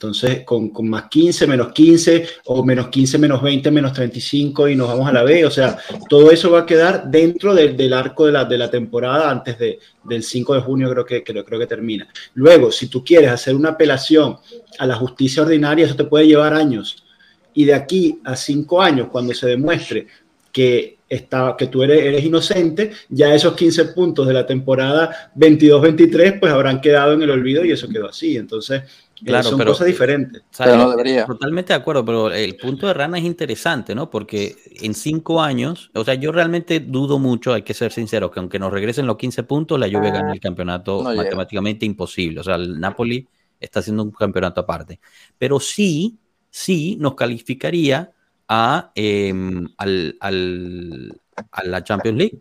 Entonces, con, con, más 15, menos 15, o menos 15, menos 20, menos 35, y nos vamos a la B. O sea, todo eso va a quedar dentro del, del arco de la, de la, temporada antes de, del 5 de junio, creo que, creo, creo que termina. Luego, si tú quieres hacer una apelación a la justicia ordinaria, eso te puede llevar años. Y de aquí a 5 años, cuando se demuestre que está, que tú eres, eres, inocente, ya esos 15 puntos de la temporada 22-23 pues habrán quedado en el olvido y eso quedó así. Entonces, Claro, son pero, cosas diferentes. Pero no debería. Totalmente de acuerdo, pero el punto de Rana es interesante, ¿no? Porque en cinco años, o sea, yo realmente dudo mucho, hay que ser sincero, que aunque nos regresen los 15 puntos, la Juve gane el campeonato no matemáticamente llega. imposible. O sea, el Napoli está haciendo un campeonato aparte. Pero sí, sí nos calificaría a, eh, al, al, a la Champions League,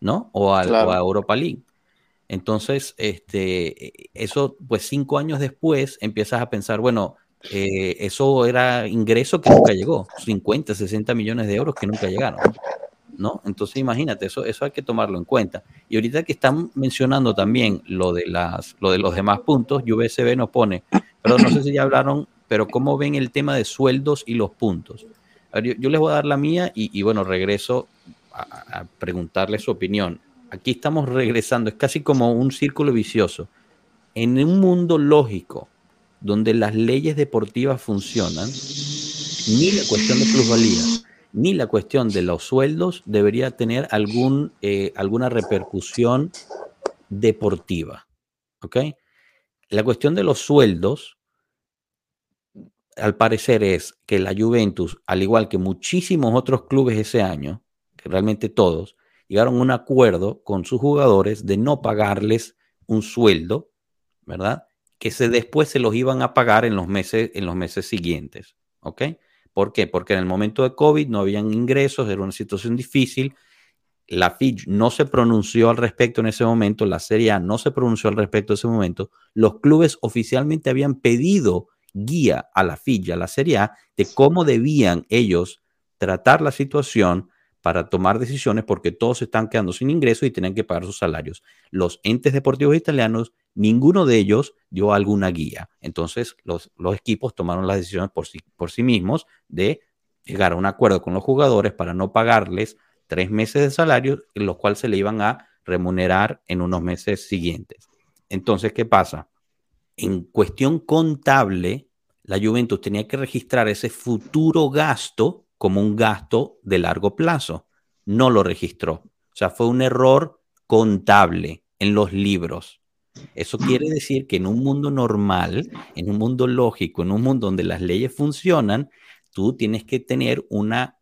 ¿no? O, al, claro. o a Europa League. Entonces, este, eso, pues cinco años después empiezas a pensar, bueno, eh, eso era ingreso que nunca llegó, 50, 60 millones de euros que nunca llegaron, ¿no? Entonces, imagínate, eso, eso hay que tomarlo en cuenta. Y ahorita que están mencionando también lo de, las, lo de los demás puntos, UBSB nos pone, pero no sé si ya hablaron, pero cómo ven el tema de sueldos y los puntos. Yo, les voy a dar la mía y, bueno, regreso a, a preguntarle su opinión aquí estamos regresando, es casi como un círculo vicioso. En un mundo lógico, donde las leyes deportivas funcionan, ni la cuestión de plusvalía, ni la cuestión de los sueldos debería tener algún, eh, alguna repercusión deportiva. ¿Ok? La cuestión de los sueldos, al parecer, es que la Juventus, al igual que muchísimos otros clubes ese año, que realmente todos, llegaron a un acuerdo con sus jugadores de no pagarles un sueldo, ¿verdad? Que se, después se los iban a pagar en los meses, en los meses siguientes. ¿Ok? ¿Por qué? Porque en el momento de COVID no habían ingresos, era una situación difícil. La FIJ no se pronunció al respecto en ese momento, la Serie A no se pronunció al respecto en ese momento. Los clubes oficialmente habían pedido guía a la FIJ, a la Serie A, de cómo debían ellos tratar la situación para tomar decisiones porque todos están quedando sin ingresos y tienen que pagar sus salarios. Los entes deportivos italianos ninguno de ellos dio alguna guía. Entonces, los, equipos tomaron las decisiones por sí, por sí mismos de llegar a un acuerdo con los jugadores para no pagarles tres meses de salario, en los cuales se le iban a remunerar en unos meses siguientes. Entonces, ¿qué pasa? En cuestión contable, la Juventus tenía que registrar ese futuro gasto como un gasto de largo plazo. No lo registró. O sea, fue un error contable en los libros. Eso quiere decir que en un mundo normal, en un mundo lógico, en un mundo donde las leyes funcionan, tú tienes que tener una,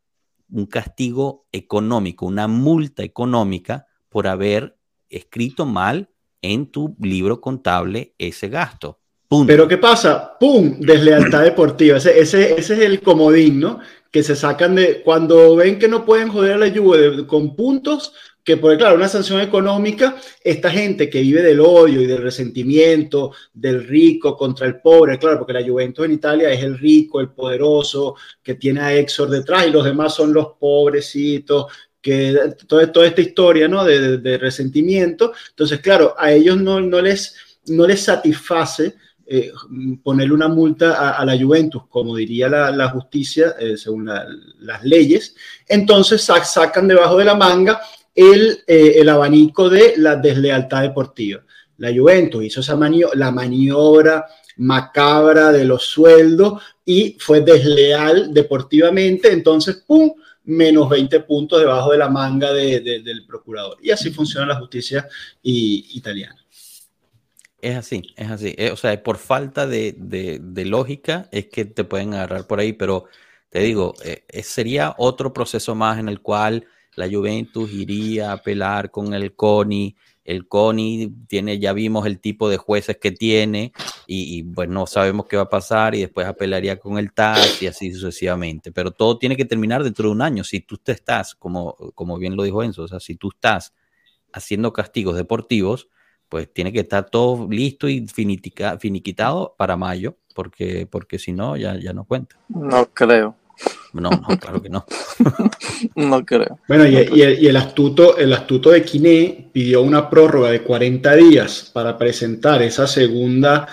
un castigo económico, una multa económica por haber escrito mal en tu libro contable ese gasto. Pero ¿qué pasa? ¡Pum! Deslealtad deportiva. Ese, ese, ese, es el comodín, ¿no? Que se sacan de... Cuando ven que no pueden joder a la lluvia con puntos, que por claro, una sanción económica, esta gente que vive del odio y del resentimiento del rico contra el pobre, claro, porque la Juventus en Italia es el rico, el poderoso, que tiene a Exor detrás y los demás son los pobrecitos, que toda, esta historia, ¿no? De, resentimiento. Entonces, claro, a ellos no, les, no les satisface eh, ponerle una multa a, la Juventus, como diría la, justicia, eh, según las leyes. Entonces sacan debajo de la manga el, eh, el abanico de la deslealtad deportiva. La Juventus hizo esa la maniobra macabra de los sueldos y fue desleal deportivamente, entonces, ¡pum! menos 20 puntos debajo de la manga del procurador. Y así funciona la justicia italiana. Es así, es así. Eh, o sea, por falta de, lógica es que te pueden agarrar por ahí, pero te digo, eh, sería otro proceso más en el cual la Juventus iría a apelar con el CONI. El CONI tiene, ya vimos el tipo de jueces que tiene y, pues no sabemos qué va a pasar y después apelaría con el TAS y así sucesivamente. Pero todo tiene que terminar dentro de un año. Si tú te estás, como, como bien lo dijo Enzo, o sea, si tú estás haciendo castigos deportivos, pues tiene que estar todo listo y finiquitado para mayo, porque, porque si no, ya, ya no cuenta. No creo. No, no, claro que no. no creo. Bueno, y, el, astuto, el astuto de Quiné pidió una prórroga de 40 días para presentar esa segunda,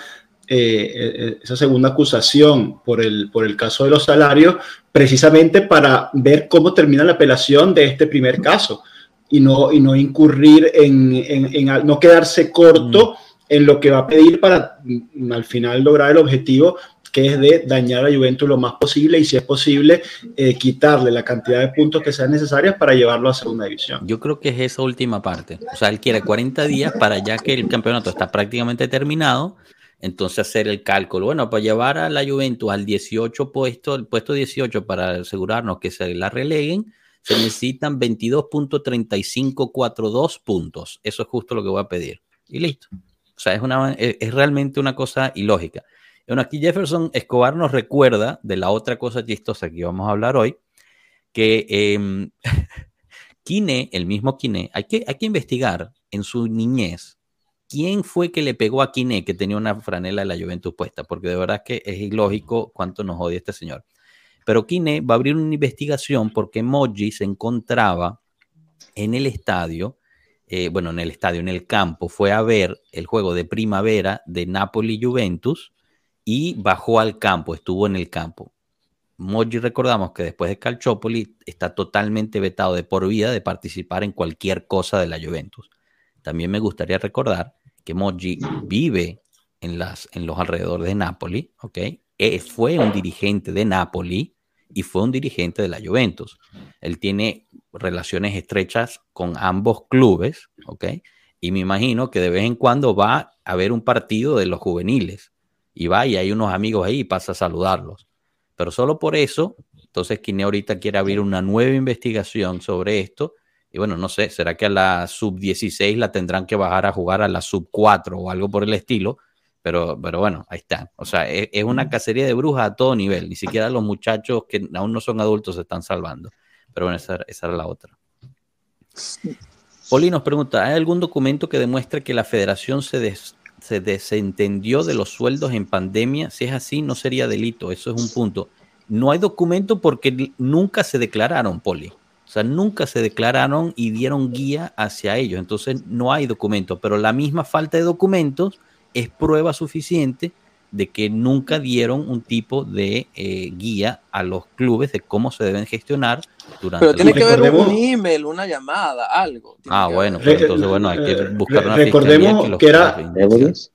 eh, eh, esa segunda acusación por el, por el caso de los salarios, precisamente para ver cómo termina la apelación de este primer caso y no, y no incurrir en, en, no quedarse corto. Mm. en lo que va a pedir para mm, al final lograr el objetivo que es de dañar a Juventus lo más posible y si es posible eh, quitarle la cantidad de puntos que sean necesarias para llevarlo a segunda división. Yo creo que es esa última parte. O sea, él quiere 40 días para ya que el campeonato está prácticamente terminado, entonces hacer el cálculo. Bueno, para llevar a la Juventus al 18 puesto, el puesto 18 para asegurarnos que se la releguen, se necesitan 22.3542 puntos. Eso es justo lo que voy a pedir. Y listo. O sea, es, una, es realmente una cosa ilógica. Bueno, aquí Jefferson Escobar nos recuerda de la otra cosa chistosa que vamos a hablar hoy, que eh, Kine, el mismo Kine, hay que, hay que investigar en su niñez quién fue que le pegó a Kine que tenía una franela de la Juventus puesta, porque de verdad que es ilógico cuánto nos odia este señor. Pero Kine va a abrir una investigación porque Moji se encontraba en el estadio, eh, bueno, en el estadio, en el campo, fue a ver el juego de primavera de Napoli-Juventus y bajó al campo, estuvo en el campo. Moji recordamos que después de Calciopoli está totalmente vetado de por vida de participar en cualquier cosa de la Juventus. También me gustaría recordar que Moji vive en, las, en los alrededores de Napoli, ¿ok? fue un dirigente de Napoli y fue un dirigente de la Juventus. Él tiene relaciones estrechas con ambos clubes, ¿ok? Y me imagino que de vez en cuando va a ver un partido de los juveniles y va y hay unos amigos ahí y pasa a saludarlos. Pero solo por eso, entonces Kine ahorita quiere abrir una nueva investigación sobre esto. Y bueno, no sé, ¿será que a la sub 16 la tendrán que bajar a jugar a la sub 4 o algo por el estilo? Pero, pero bueno, ahí está. O sea, es, una cacería de brujas a todo nivel. Ni siquiera los muchachos que aún no son adultos se están salvando. Pero bueno, esa, esa era la otra. Poli nos pregunta, ¿hay algún documento que demuestre que la federación se, se desentendió de los sueldos en pandemia? Si es así, no sería delito. Eso es un punto. No hay documento porque nunca se declararon, Poli. O sea, nunca se declararon y dieron guía hacia ellos. Entonces, no hay documento. Pero la misma falta de documentos es prueba suficiente de que nunca dieron un tipo de eh, guía a los clubes de cómo se deben gestionar durante Pero tiene que haber un email, una llamada, algo. Ah, bueno, pues entonces bueno, hay que buscar una Recordemos que, era,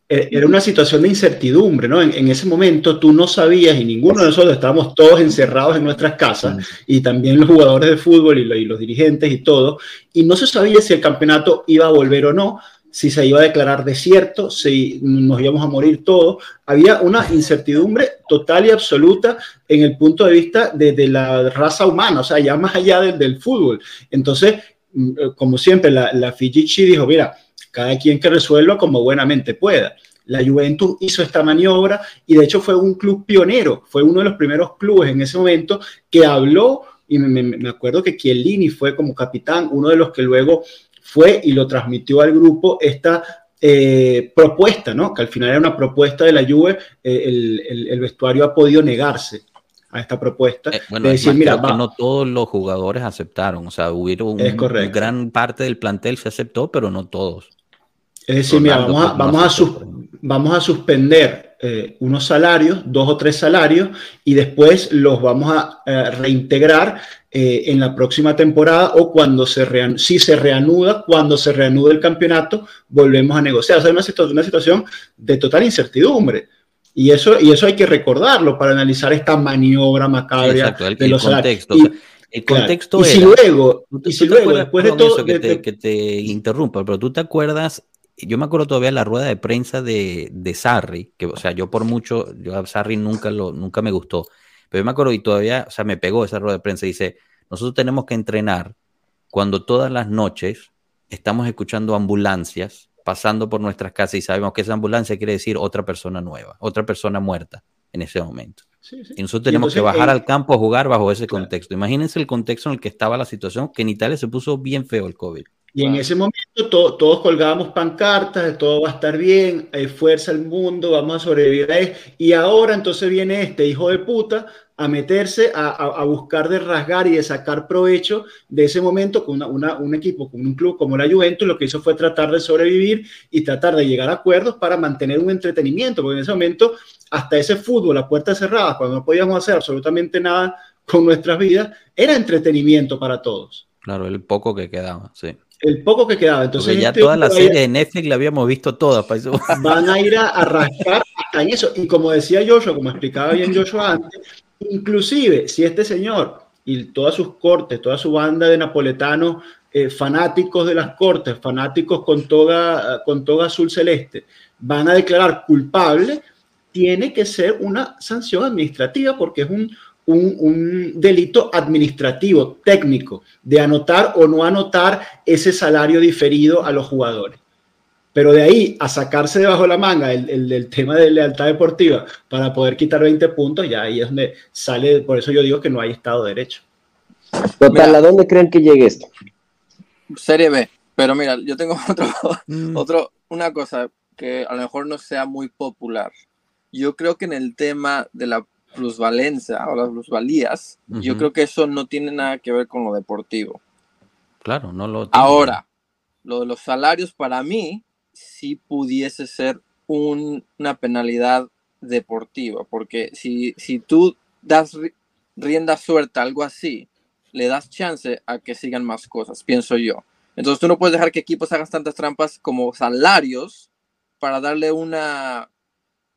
eh, era una situación de incertidumbre, ¿no? En, ese momento tú no sabías y ninguno de nosotros estábamos todos encerrados en nuestras casas mm. y también los jugadores de fútbol y los dirigentes y todo, y no se sabía si el campeonato iba a volver o no si se iba a declarar desierto, si nos íbamos a morir todos. Había una incertidumbre total y absoluta en el punto de vista de, la raza humana, o sea, ya más allá del, fútbol. Entonces, mm, eh, como siempre, la, la Fijichi dijo, mira, cada quien que resuelva como buenamente pueda. La Juventus hizo esta maniobra y de hecho fue un club pionero, fue uno de los primeros clubes en ese momento que habló y me, me acuerdo que Chiellini fue como capitán, uno de los que luego fue y lo transmitió al grupo esta eh, propuesta, ¿no? Que al final era una propuesta de la Juve, eh, el, vestuario ha podido negarse a esta propuesta. Eh, bueno, decir, mira, que no todos los jugadores aceptaron, o sea, hubo un, gran parte del plantel se aceptó, pero no todos. Es decir, mira, vamos a, vamos, a vamos a suspender unos salarios, dos o tres salarios, y después los vamos a reintegrar eh, en la próxima temporada o cuando se si se reanuda, cuando se reanude el campeonato, volvemos a negociar. O sea, es una, una situación de total incertidumbre. Y eso, y eso hay que recordarlo para analizar esta maniobra macabra el, de los contexto. el contexto y si luego, y si luego después de todo... Que, te, que te interrumpa, pero tú te acuerdas yo me acuerdo todavía la rueda de prensa de, de Sarri, que, o sea, yo por mucho, yo a Sarri nunca, lo, nunca me gustó, pero yo me acuerdo y todavía, o sea, me pegó esa rueda de prensa y dice, nosotros tenemos que entrenar cuando todas las noches estamos escuchando ambulancias pasando por nuestras casas y sabemos que esa ambulancia quiere decir otra persona nueva, otra persona muerta en ese momento. Y nosotros tenemos que bajar al campo a jugar bajo ese contexto. Imagínense el contexto en el que estaba la situación, que en Italia se puso bien feo el COVID. Y en ese momento todos colgábamos pancartas, de todo va a estar bien, hay fuerza al mundo, vamos a sobrevivir a eso. Y ahora entonces viene este hijo de puta a meterse, a, buscar de rasgar y de sacar provecho de ese momento con un equipo, con un club como la Juventus, lo que hizo fue tratar de sobrevivir y tratar de llegar a acuerdos para mantener un entretenimiento, porque en ese momento hasta ese fútbol a puertas cerradas, cuando no podíamos hacer absolutamente nada con nuestras vidas, era entretenimiento para todos. Claro, el poco que quedaba, sí. El poco que quedaba. Entonces, ya este todas las series de Netflix la habíamos visto todas. Para eso. Van a ir a, a rascar hasta en eso. Y como decía Joshua, como explicaba bien Joshua antes, Inclusive, si este señor y todas sus cortes, toda su banda de napoletanos eh, fanáticos de las cortes, fanáticos con toga, con toga azul celeste, van a declarar culpable, tiene que ser una sanción administrativa porque es un, un, delito administrativo, técnico, de anotar o no anotar ese salario diferido a los jugadores. Pero de ahí a sacarse debajo de la manga el, el, tema de lealtad deportiva para poder quitar 20 puntos, ya ahí es donde sale, por eso yo digo que no hay Estado de Derecho. Total, ¿a dónde creen que llegue esto? Serie B, pero mira, yo tengo otro, mm. otro, una cosa que a lo mejor no sea muy popular. Yo creo que en el tema de la plusvalencia o las plusvalías, yo creo que eso no tiene nada que ver con lo deportivo. Claro, no lo. Ahora, lo de los salarios para mí si pudiese ser una penalidad deportiva, porque si, si tú das rienda suelta, algo así, le das chance a que sigan más cosas, pienso yo. Entonces tú no puedes dejar que equipos hagan tantas trampas como salarios para darle una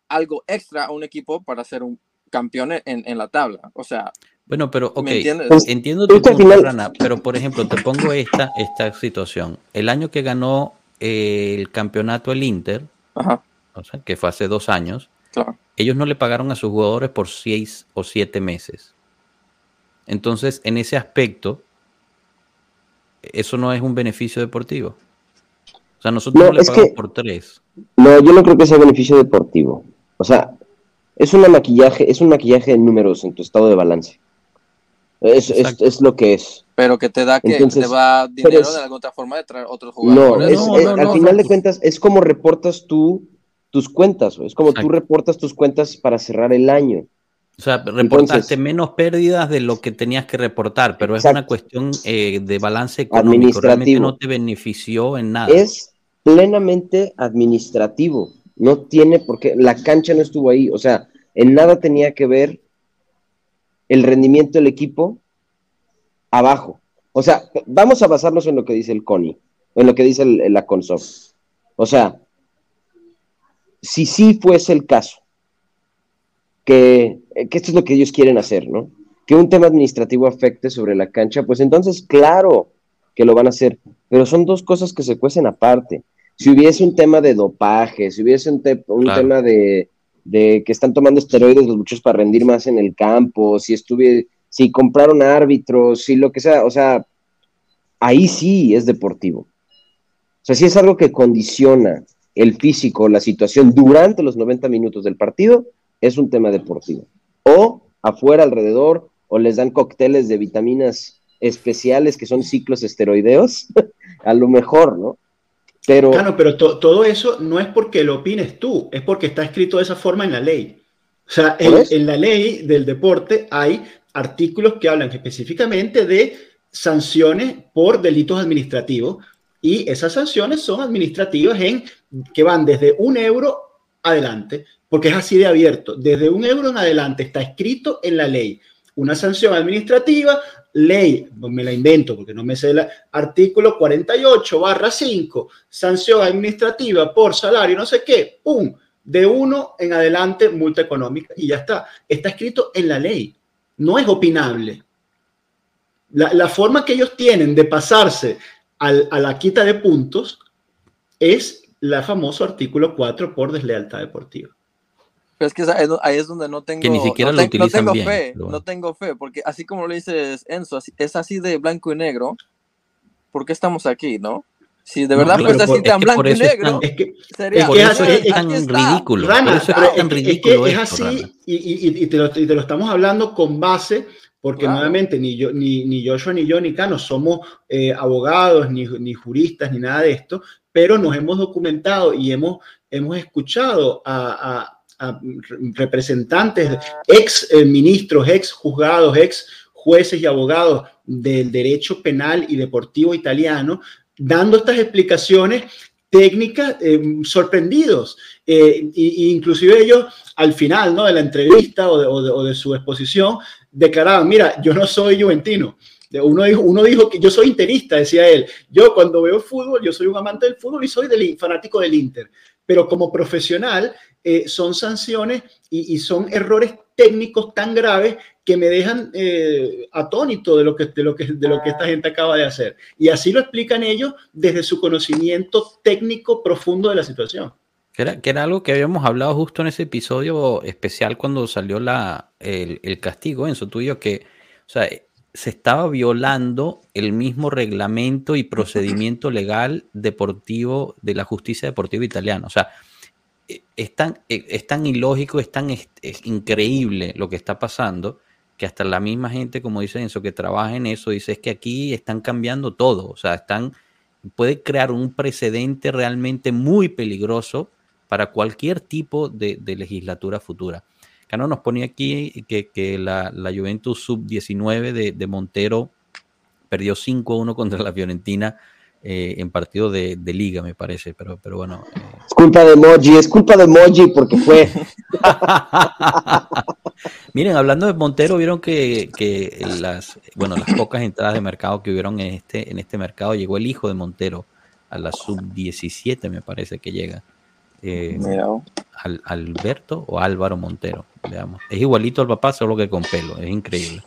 algo extra a un equipo para ser un campeón en, en la tabla. O sea, Bueno, pero ok, entiendo tu punto, Rana, pero por ejemplo, te pongo esta, esta situación. El año que ganó eh, el campeonato el Inter, que fue hace dos años, ellos no le pagaron a sus jugadores por seis o siete meses. Entonces, en ese aspecto, eso no es un beneficio deportivo. O sea, nosotros no, le pagamos por tres. No, yo no creo que sea beneficio deportivo. O sea, es una maquillaje, es un maquillaje de números en tu estado de balance. Es, es, lo que es. Pero que te da que te va dinero de alguna otra forma de traer otros jugadores. No, al final de cuentas es como reportas tú tus cuentas, es como tú reportas tus cuentas para cerrar el año. O sea, reportaste menos pérdidas de lo que tenías que reportar, pero es una cuestión eh, de balance económico. Realmente no te benefició en nada. Es plenamente administrativo. No tiene por qué. La cancha no estuvo ahí. O sea, en nada tenía que ver el rendimiento del equipo abajo. O sea, vamos a basarnos en lo que dice el CONI, en lo que dice la CONSOB. O sea, si sí fuese el caso, que, que, esto es lo que ellos quieren hacer, ¿no? Que un tema administrativo afecte sobre la cancha, pues entonces, claro que lo van a hacer, pero son dos cosas que se cuecen aparte. Si hubiese un tema de dopaje, si hubiese un, tema de, de, que están tomando esteroides los muchachos para rendir más en el campo, si estuve, si compraron árbitros, si lo que sea, o sea, ahí sí es deportivo. O sea, si es algo que condiciona el físico, la situación durante los 90 minutos del partido, es un tema deportivo. O afuera, alrededor, o les dan cócteles de vitaminas especiales que son ciclos esteroideos, a lo mejor, ¿no? Pero, claro, pero todo eso no es porque lo opines tú, es porque está escrito de esa forma en la ley. O sea, en, la ley del deporte hay artículos que hablan específicamente de sanciones por delitos administrativos y esas sanciones son administrativas en que van desde un euro adelante, porque es así de abierto. Desde un euro en adelante está escrito en la ley. Una sanción administrativa, ley, me la invento porque no me sé el artículo 48 barra 5, sanción administrativa por salario, no sé qué, ¡pum! De uno en adelante, multa económica y ya está. Está escrito en la ley, no es opinable. La, la forma que ellos tienen de pasarse al, a la quita de puntos es la famoso artículo 4 por deslealtad deportiva. Pero es que ahí es donde no tengo, ni siquiera no, tengo fe, no tengo fe, porque así como lo dices Enzo, es así de blanco y negro, ¿por qué estamos aquí, no? Si de verdad fuese así tan blanco y negro, es que, sería es, que es, tan ridículo. Es, así, y, te lo, y, te lo, estamos hablando con base porque nuevamente ni, yo, ni, ni Joshua, ni yo, ni Cano somos eh, abogados, ni, ni, juristas, ni nada de esto, pero nos hemos documentado y hemos, hemos escuchado a, representantes, ex eh, ministros, ex juzgados, ex jueces y abogados del derecho penal y deportivo italiano, dando estas explicaciones técnicas eh, sorprendidos. e inclusive ellos al final ¿no? de la entrevista o de, su exposición declaraban, mira, yo no soy juventino. Uno dijo, uno dijo que yo soy interista, decía él. Yo cuando veo fútbol, yo soy un amante del fútbol y soy del, fanático del Inter. Pero como profesional, eh, son sanciones y, son errores técnicos tan graves que me dejan eh, atónito de lo, que, de, lo que, de lo que esta gente acaba de hacer. Y así lo explican ellos desde su conocimiento técnico profundo de la situación. Que era, que era, algo que habíamos hablado justo en ese episodio especial cuando salió la, el, el castigo, su tuyo, que o sea, se estaba violando el mismo reglamento y procedimiento legal deportivo de la justicia deportiva italiana. O sea, e, es tan, e, es tan ilógico, es tan es, increíble lo que está pasando, que hasta la misma gente, como dice Enzo, que trabaja en eso, dice es que aquí están cambiando todo. O sea, están, puede crear un precedente realmente muy peligroso para cualquier tipo de, legislatura futura. Cano nos pone aquí que, la, Juventus sub-19 de, Montero perdió 5-1 contra la Fiorentina eh, en partido de, liga, me parece, pero, pero bueno. Eh. Es culpa de Moji, es culpa de Moji porque fue. Miren, hablando de Montero, vieron que, las, bueno, las pocas entradas de mercado que hubieron en este, en este mercado, llegó el hijo de Montero a la sub-17, me parece que llega. Eh, Alberto o Álvaro Montero. veamos. Es igualito al papá, solo que con pelo. Es increíble.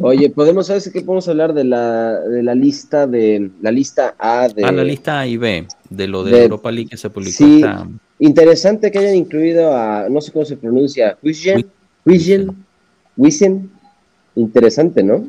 Oye, podemos saber si podemos hablar de la, de la lista de la lista A de ah, la lista A y B de lo de, Europa League que se publicó. Sí, interesante que hayan incluido a no sé cómo se pronuncia, Wischen, Wischen, interesante, ¿no?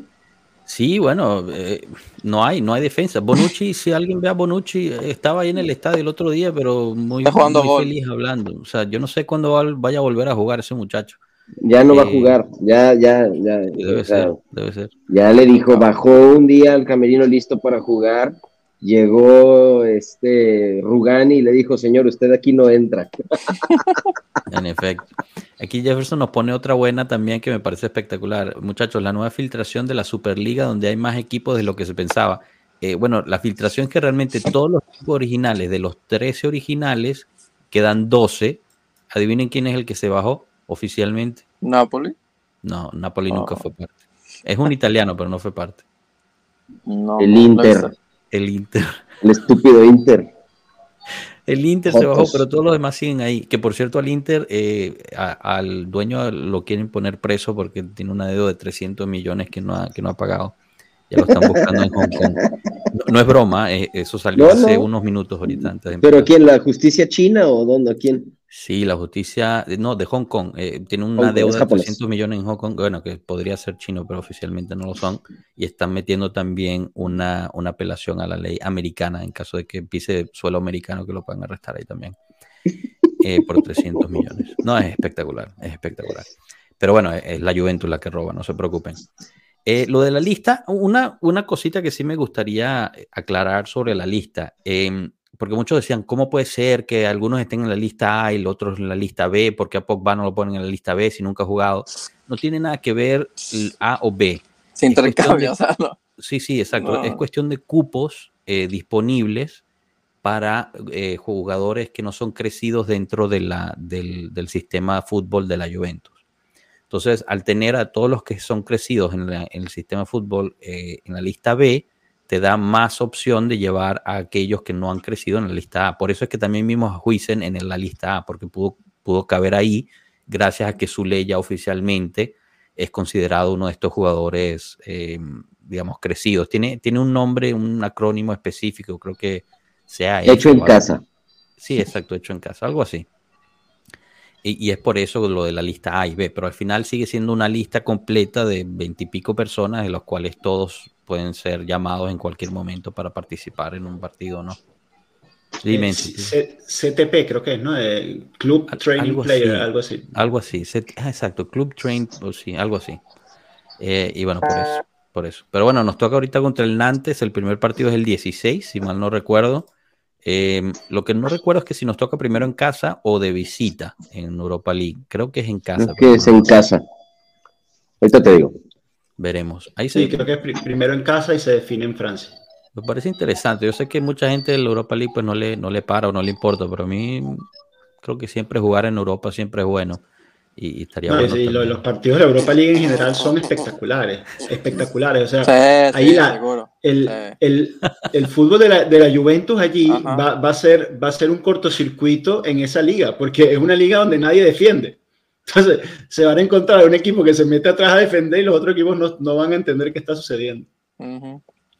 Sí, bueno, eh, no hay, no hay defensa. Bonucci, si alguien ve a Bonucci, estaba ahí en el estadio el otro día, pero muy, muy feliz hablando. O sea, yo no sé cuándo vaya a volver a jugar ese muchacho. Ya no va a eh, jugar, ya, ya, ya. Debe ser, debe ser. Ya le dijo, bajó un día al camerino listo para jugar. Llegó este Rugani y le dijo, señor, usted aquí no entra. En efecto. Aquí Jefferson nos pone otra buena también que me parece espectacular. Muchachos, la nueva filtración de la Superliga donde hay más equipos de lo que se pensaba. Eh, bueno, la filtración es que realmente todos los equipos originales, de los 13 originales, quedan 12. Adivinen quién es el que se bajó oficialmente. Napoli. No, Napoli nunca fue parte. Es un italiano, pero no fue parte. el Inter. El Inter. El estúpido Inter. El Inter se bajó, pero todos los demás siguen ahí. Que por cierto, al Inter, eh, al dueño lo quieren poner preso porque tiene una deuda de 300 millones que no ha, que no ha pagado. Ya lo están buscando en Hong Kong. No, es broma, eh, eso salió hace unos minutos ahorita. Antes ¿Pero quién? ¿La justicia china o dónde? ¿Quién? Sí, la justicia, no, de Hong Kong. Eh, tiene una deuda de 300 millones en Hong Kong, bueno, que podría ser chino, pero oficialmente no lo son. Y están metiendo también una, una apelación a la ley americana en caso de que pise suelo americano, que lo puedan arrestar ahí también. Eh, por 300 millones. No, es espectacular, es espectacular. Pero bueno, es la Juventus la que roba, no se preocupen. Eh, lo de la lista, una, una cosita que sí me gustaría aclarar sobre la lista. Eh, porque muchos decían, ¿cómo puede ser que algunos estén en la lista A y los otros en la lista B? porque a Pogba no lo ponen en la lista B si nunca ha jugado? No tiene nada que ver el A o B. Se intercambia, Sí, sí, exacto. Es cuestión de cupos eh, disponibles para eh, jugadores que no son crecidos dentro de la, del, del, sistema de fútbol de la Juventus. Entonces, al tener a todos los que son crecidos en, el sistema de fútbol eh, en la lista B, te da más opción de llevar a aquellos que no han crecido en la lista A. Por eso es que también vimos a Huisen en la lista A, porque pudo, pudo caber ahí gracias a que Zule ya oficialmente es considerado uno de estos jugadores, em, digamos, crecidos. Tiene, tiene un nombre, un acrónimo específico, creo que sea hecho, hecho en casa. Sí, exacto, hecho en casa, algo así. Y, y, es por eso lo de la lista A y B, pero al final sigue siendo una lista completa de veintipico personas, de los cuales todos pueden ser llamados en cualquier momento para participar en un partido, ¿no? Dime. CTP creo que es, ¿no? Club Training Player, algo así. Algo así, ah, exacto, Club Train, o sí, algo así. Eh, y bueno, por eso, por eso. Pero bueno, nos toca ahorita contra el Nantes, el primer partido es el 16, si mal no recuerdo. Em, lo que no recuerdo es que si nos toca primero en casa o de visita en Europa League. Creo que es en casa. Creo que es en casa. Ahorita te digo. Veremos. Ahí sí, creo que es primero en casa y se define en Francia. Me parece interesante. Yo sé que mucha gente del Europa League pues no le, no le para o no le importa, pero a mí creo que siempre jugar en Europa siempre es bueno. Y, estaría bueno. Sí, los partidos de la Europa League en general son espectaculares. Espectaculares. O sea, ahí el, el, el, fútbol de la, de la Juventus allí va, va, a ser, va a ser un cortocircuito en esa liga, porque es una liga donde nadie defiende. Entonces, se van a encontrar un equipo que se mete atrás a defender y los otros equipos no, no van a entender qué está sucediendo.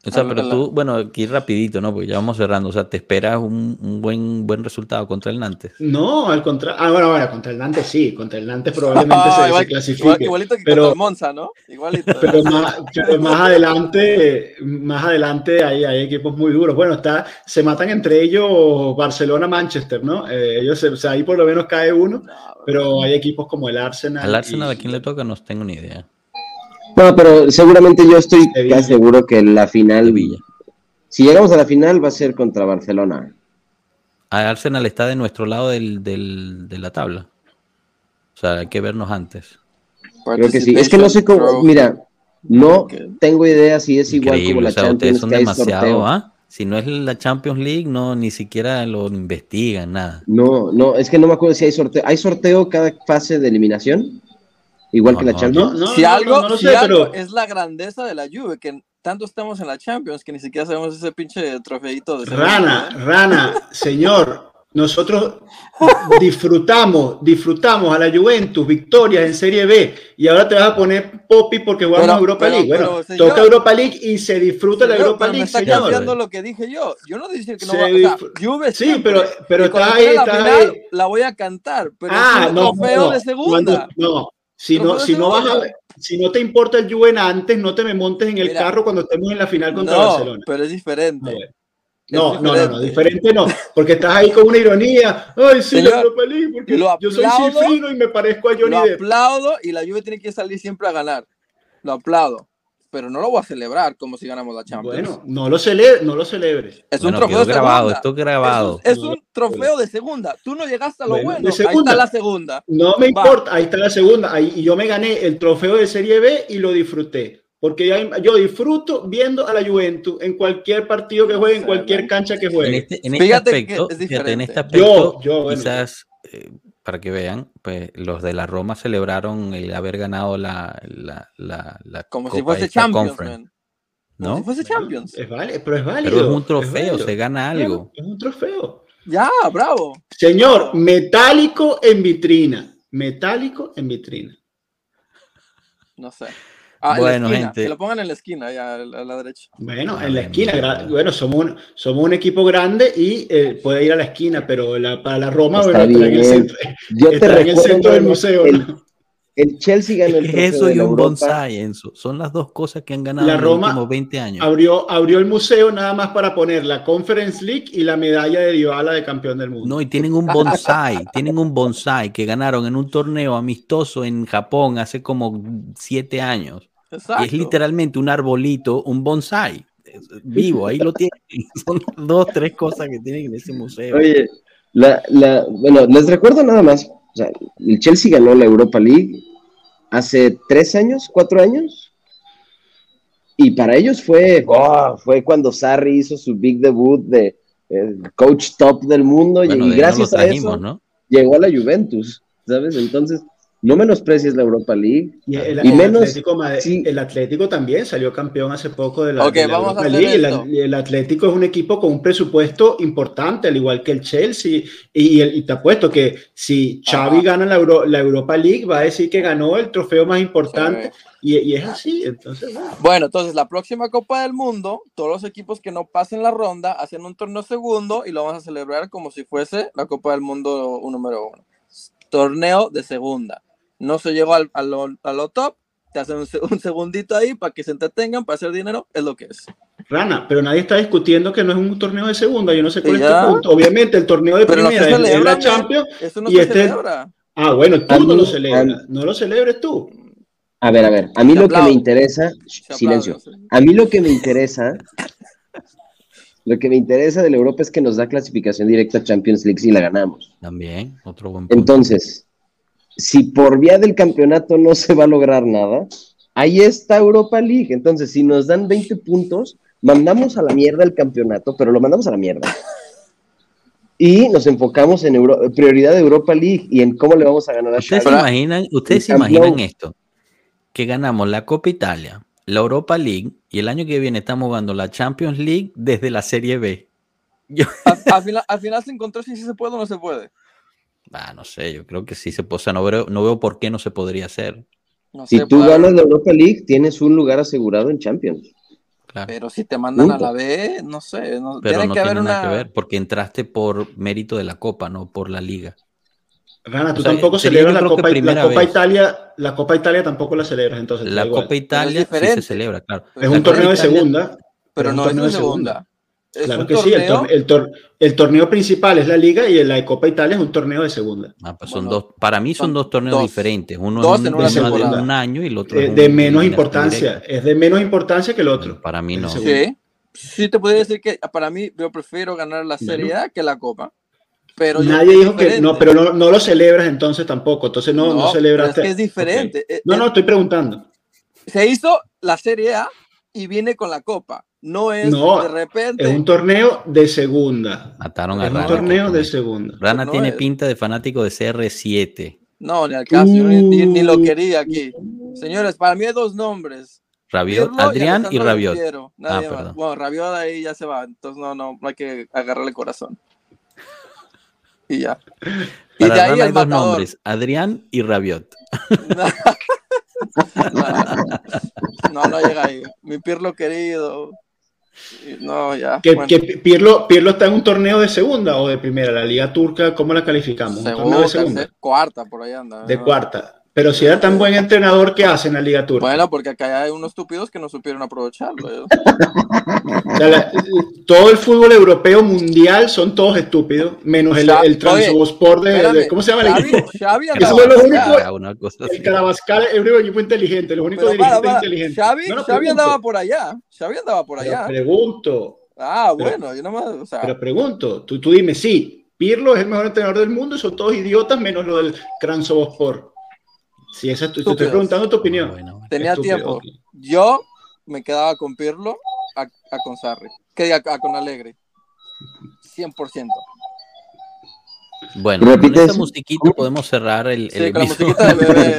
O sea, pero tú, bueno, aquí rapidito, ¿no? Porque ya vamos cerrando. O sea, ¿te esperas un, un buen, buen resultado contra el Nantes? No, al contrario. Ah, bueno, bueno, contra el Nantes sí. Contra el Nantes probablemente se, clasifique. igualito que pero, contra el Monza, ¿no? Igualito. Pero más, más adelante, más adelante hay, hay, equipos muy duros. Bueno, está, se matan entre ellos Barcelona-Manchester, ¿no? Eh, ellos, o sea, ahí por lo menos cae uno, pero hay equipos como el Arsenal. ¿Al Arsenal a quién le toca? No tengo ni idea. No, pero seguramente yo estoy seguro que la final, si llegamos a la final, va a ser contra Barcelona. Arsenal está de nuestro lado del, de la tabla. O sea, hay que vernos antes. Creo que sí. Es que no sé cómo, mira, no tengo idea si es igual como la Champions. Son demasiado, ¿ah? Si no es la Champions League, no ni siquiera lo investigan, nada. No, no, es que no me acuerdo si hay sorteo. ¿Hay sorteo cada fase de eliminación? Igual que la Champions. si algo, si algo es la grandeza de la Juve, que tanto estamos en la Champions que ni siquiera sabemos ese pinche trofeito de Rana, Rana, señor, nosotros disfrutamos, disfrutamos a la Juventus victorias en Serie B y ahora te vas a poner Poppy porque jugamos a Europa League. Bueno, toca Europa League y se disfruta la Europa League. Me está cambiando lo que dije yo. Yo no dije que no va a Juve Sí, pero, pero está ahí, está ahí. La voy a cantar, pero ah, es no, trofeo de segunda. no, si no, si no vas a si no te importa el Juve antes, no te me montes en el carro cuando estemos en la final contra no, Barcelona. Pero es diferente. No, no, no, no, diferente no, porque estás ahí con una ironía. Ay, sí, la Europa League, porque yo soy cifrino y me parezco a Johnny Lo aplaudo y la Juve tiene que salir siempre a ganar. Lo aplaudo. Pero no lo voy a celebrar como si ganamos la Champions. Bueno, no lo, celebre, no lo celebres. Es un trofeo de grabado, esto grabado. Es, un, trofeo de segunda. Tú no llegaste a lo bueno. Ahí está la segunda. No me importa, ahí está la segunda. Ahí, y yo me gané el trofeo de Serie B y lo disfruté porque yo disfruto viendo a la Juventus en cualquier partido que juegue, en cualquier cancha que juegue. En este, en este aspecto, en este aspecto quizás eh, para que vean, pues los de la Roma celebraron el haber ganado la, la, la, como si fuese Champions, ¿no? Como si fuese Champions. Es válido, pero es válido. Pero es un trofeo, se gana algo. Es un trofeo. Ya, bravo. Señor, metálico en vitrina. Metálico en vitrina. No sé. Ah, bueno, gente. Que lo pongan en la esquina, ya a la, derecha. Bueno, en la esquina. Bueno, somos un, somos un equipo grande y eh, puede ir a la esquina, pero la, para la Roma, bueno, en el centro, Yo en el centro del museo. El, Chelsea ganó el Eso y un bonsai, Enzo. Son las dos cosas que han ganado la en Roma los últimos 20 años. Abrió, abrió el museo nada más para poner la Conference League y la medalla de Dybala de campeón del mundo. No, y tienen un bonsai, tienen un bonsai que ganaron en un torneo amistoso en Japón hace como siete años es literalmente un arbolito, un bonsai vivo, ahí lo tienen. Son dos, tres cosas que tienen en ese museo. Oye, la, la, bueno, les recuerdo nada más, o sea, el Chelsea ganó la Europa League hace tres años, cuatro años, y para ellos fue, oh, fue cuando Sarri hizo su big debut de coach top del mundo, y gracias a eso ¿no? llegó a la Juventus, ¿sabes? Entonces, no menosprecies la Europa League. Y el, menos, Atlético, el Atlético también salió campeón hace poco de la, Europa League. El, Atlético es un equipo con un presupuesto importante, al igual que el Chelsea. Y, y te apuesto que si Xavi gana la, la, Europa League, va a decir que ganó el trofeo más importante. Y, es así. Entonces, bueno. entonces la próxima Copa del Mundo, todos los equipos que no pasen la ronda hacen un torneo segundo y lo vamos a celebrar como si fuese la Copa del Mundo número uno. Torneo de segunda no se llegó al, a, lo, top, te hacen un, segundito ahí para que se entretengan, para hacer dinero, es lo que es. Rana, pero nadie está discutiendo que no es un torneo de segunda, yo no sé cuál es tu punto. Obviamente el torneo de primera es, la Champions. Eso no y se este celebra. Ah, bueno, tú no lo celebras, no lo celebres tú. A ver, a ver, a mí lo que me interesa, silencio, a mí lo que me interesa, lo que me interesa de la Europa es que nos da clasificación directa a Champions League si la ganamos. También, otro buen punto. Entonces, si por vía del campeonato no se va a lograr nada, ahí está Europa League. Entonces, si nos dan 20 puntos, mandamos a la mierda el campeonato, pero lo mandamos a la mierda. Y nos enfocamos en prioridad de Europa League y en cómo le vamos a ganar a ¿Ustedes se imaginan, ¿ustedes se imaginan esto? Que ganamos la Copa Italia, la Europa League y el año que viene estamos jugando la Champions League desde la Serie B. Al, final, al final se encontró si se puede o no se puede. Ah, no sé, yo creo que sí se puede. no veo, no veo por qué no se podría hacer. si tú ganas la Europa League, tienes un lugar asegurado en Champions. Pero si te mandan a la B, no sé. No, Pero no tiene nada que ver, porque entraste por mérito de la Copa, no por la Liga. Rana, tú tampoco celebras la Copa, la Copa Italia, la Copa Italia tampoco la celebras entonces. La Copa Italia sí se celebra, claro. Es un torneo de segunda. Pero no es de segunda claro que sí, el, torneo principal es la liga y la Copa Italia es un torneo de segunda. Ah, pues son dos, para mí son, dos torneos diferentes, uno es de un año y el otro es de menos importancia, es de menos importancia que el otro. Para mí no. Sí, sí te podría decir que para mí yo prefiero ganar la Serie A que la Copa. Pero Nadie dijo que no, pero no, lo celebras entonces tampoco, entonces no, no, celebras. Es que es diferente. No, no, estoy preguntando. Se hizo la Serie A y viene con la Copa no es de repente. Es un torneo de segunda. Mataron a es Un torneo de segunda. Rana tiene pinta de fanático de CR7. No, ni al caso, ni, lo quería aquí. Señores, para mí hay dos nombres. Rabiot, Adrián y, Rabiot. Ah, bueno, Rabiot ahí ya se va, entonces no, no, no hay que agarrarle corazón. Y ya. Y de ahí hay dos nombres, Adrián y Rabiot. no, no llega ahí. Mi Pirlo querido. No, ya. Que, Pirlo, Pirlo, está en un torneo de segunda o de primera, la Liga Turca, ¿cómo la calificamos? Segunda, de segunda. cuarta, por ahí anda. De cuarta. Pero si era tan buen entrenador, ¿qué hace en la Liga Turca? Bueno, porque acá hay unos estúpidos que no supieron aprovecharlo. ¿eh? todo el fútbol europeo mundial son todos estúpidos, menos el, el Transobospor de, ¿Cómo se llama? Xavi, Xavi Esos son los únicos. El Carabascal es el único equipo inteligente, los únicos dirigentes inteligentes. Xavi, Xavi andaba por allá. Xavi andaba por allá. Pero pregunto. Ah, bueno, yo nomás. O sea, pero pregunto, tú, tú dime, sí, Pirlo es el mejor entrenador del mundo y son todos idiotas menos lo del Transobospor. Sí, esa es tu, te estoy preguntando tu opinión. Tenía tiempo. Yo me quedaba con Pirlo a, a con Sarri. Que diga a, con Alegre. 100%. Bueno, con esta musiquita podemos cerrar el, sí, con la musiquita de bebé.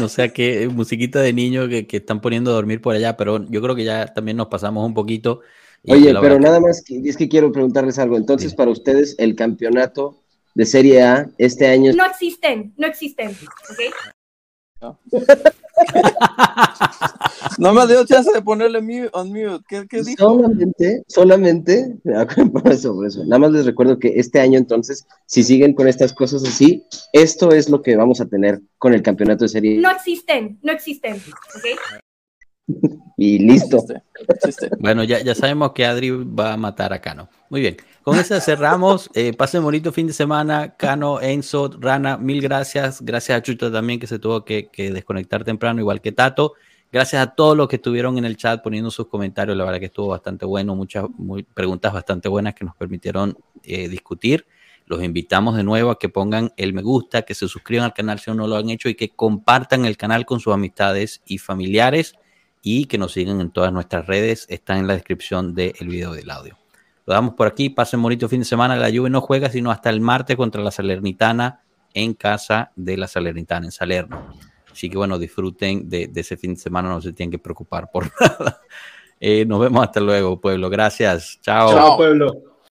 no sé qué musiquita de niño que, que, están poniendo a dormir por allá, pero yo creo que ya también nos pasamos un poquito. Oye, pero nada más es que quiero preguntarles algo. Entonces, para ustedes, el campeonato de Serie A este año. No existen, no existen. no me dio chance de ponerle mute, on mute. ¿Qué, qué dijo? Solamente, solamente, eso, por eso. Nada más les recuerdo que este año, entonces, si siguen con estas cosas así, esto es lo que vamos a tener con el campeonato de serie. No existen, no existen. Y listo. Bueno, ya, ya sabemos que Adri va a matar a Cano. Muy bien. Con eso cerramos. Eh, pasen bonito fin de semana. Cano, Enzo, Rana, mil gracias. Gracias a Chuto también que se tuvo que, desconectar temprano, igual que Tato. Gracias a todos los que estuvieron en el chat poniendo sus comentarios. La verdad que estuvo bastante bueno. Muchas preguntas bastante buenas que nos permitieron eh, discutir. Los invitamos de nuevo a que pongan el me gusta, que se suscriban al canal si no lo han hecho y que compartan el canal con sus amistades y familiares y que nos sigan en todas nuestras redes. Está en la descripción del video del audio. Lo damos por aquí. Pasen bonito fin de semana. La Juve no juega sino hasta el martes contra la Salernitana en casa de la Salernitana en Salerno. Así que bueno, disfruten de, ese fin de semana. No se tienen que preocupar por nada. Eh, nos vemos hasta luego, pueblo. Gracias. Chao. Chao, pueblo.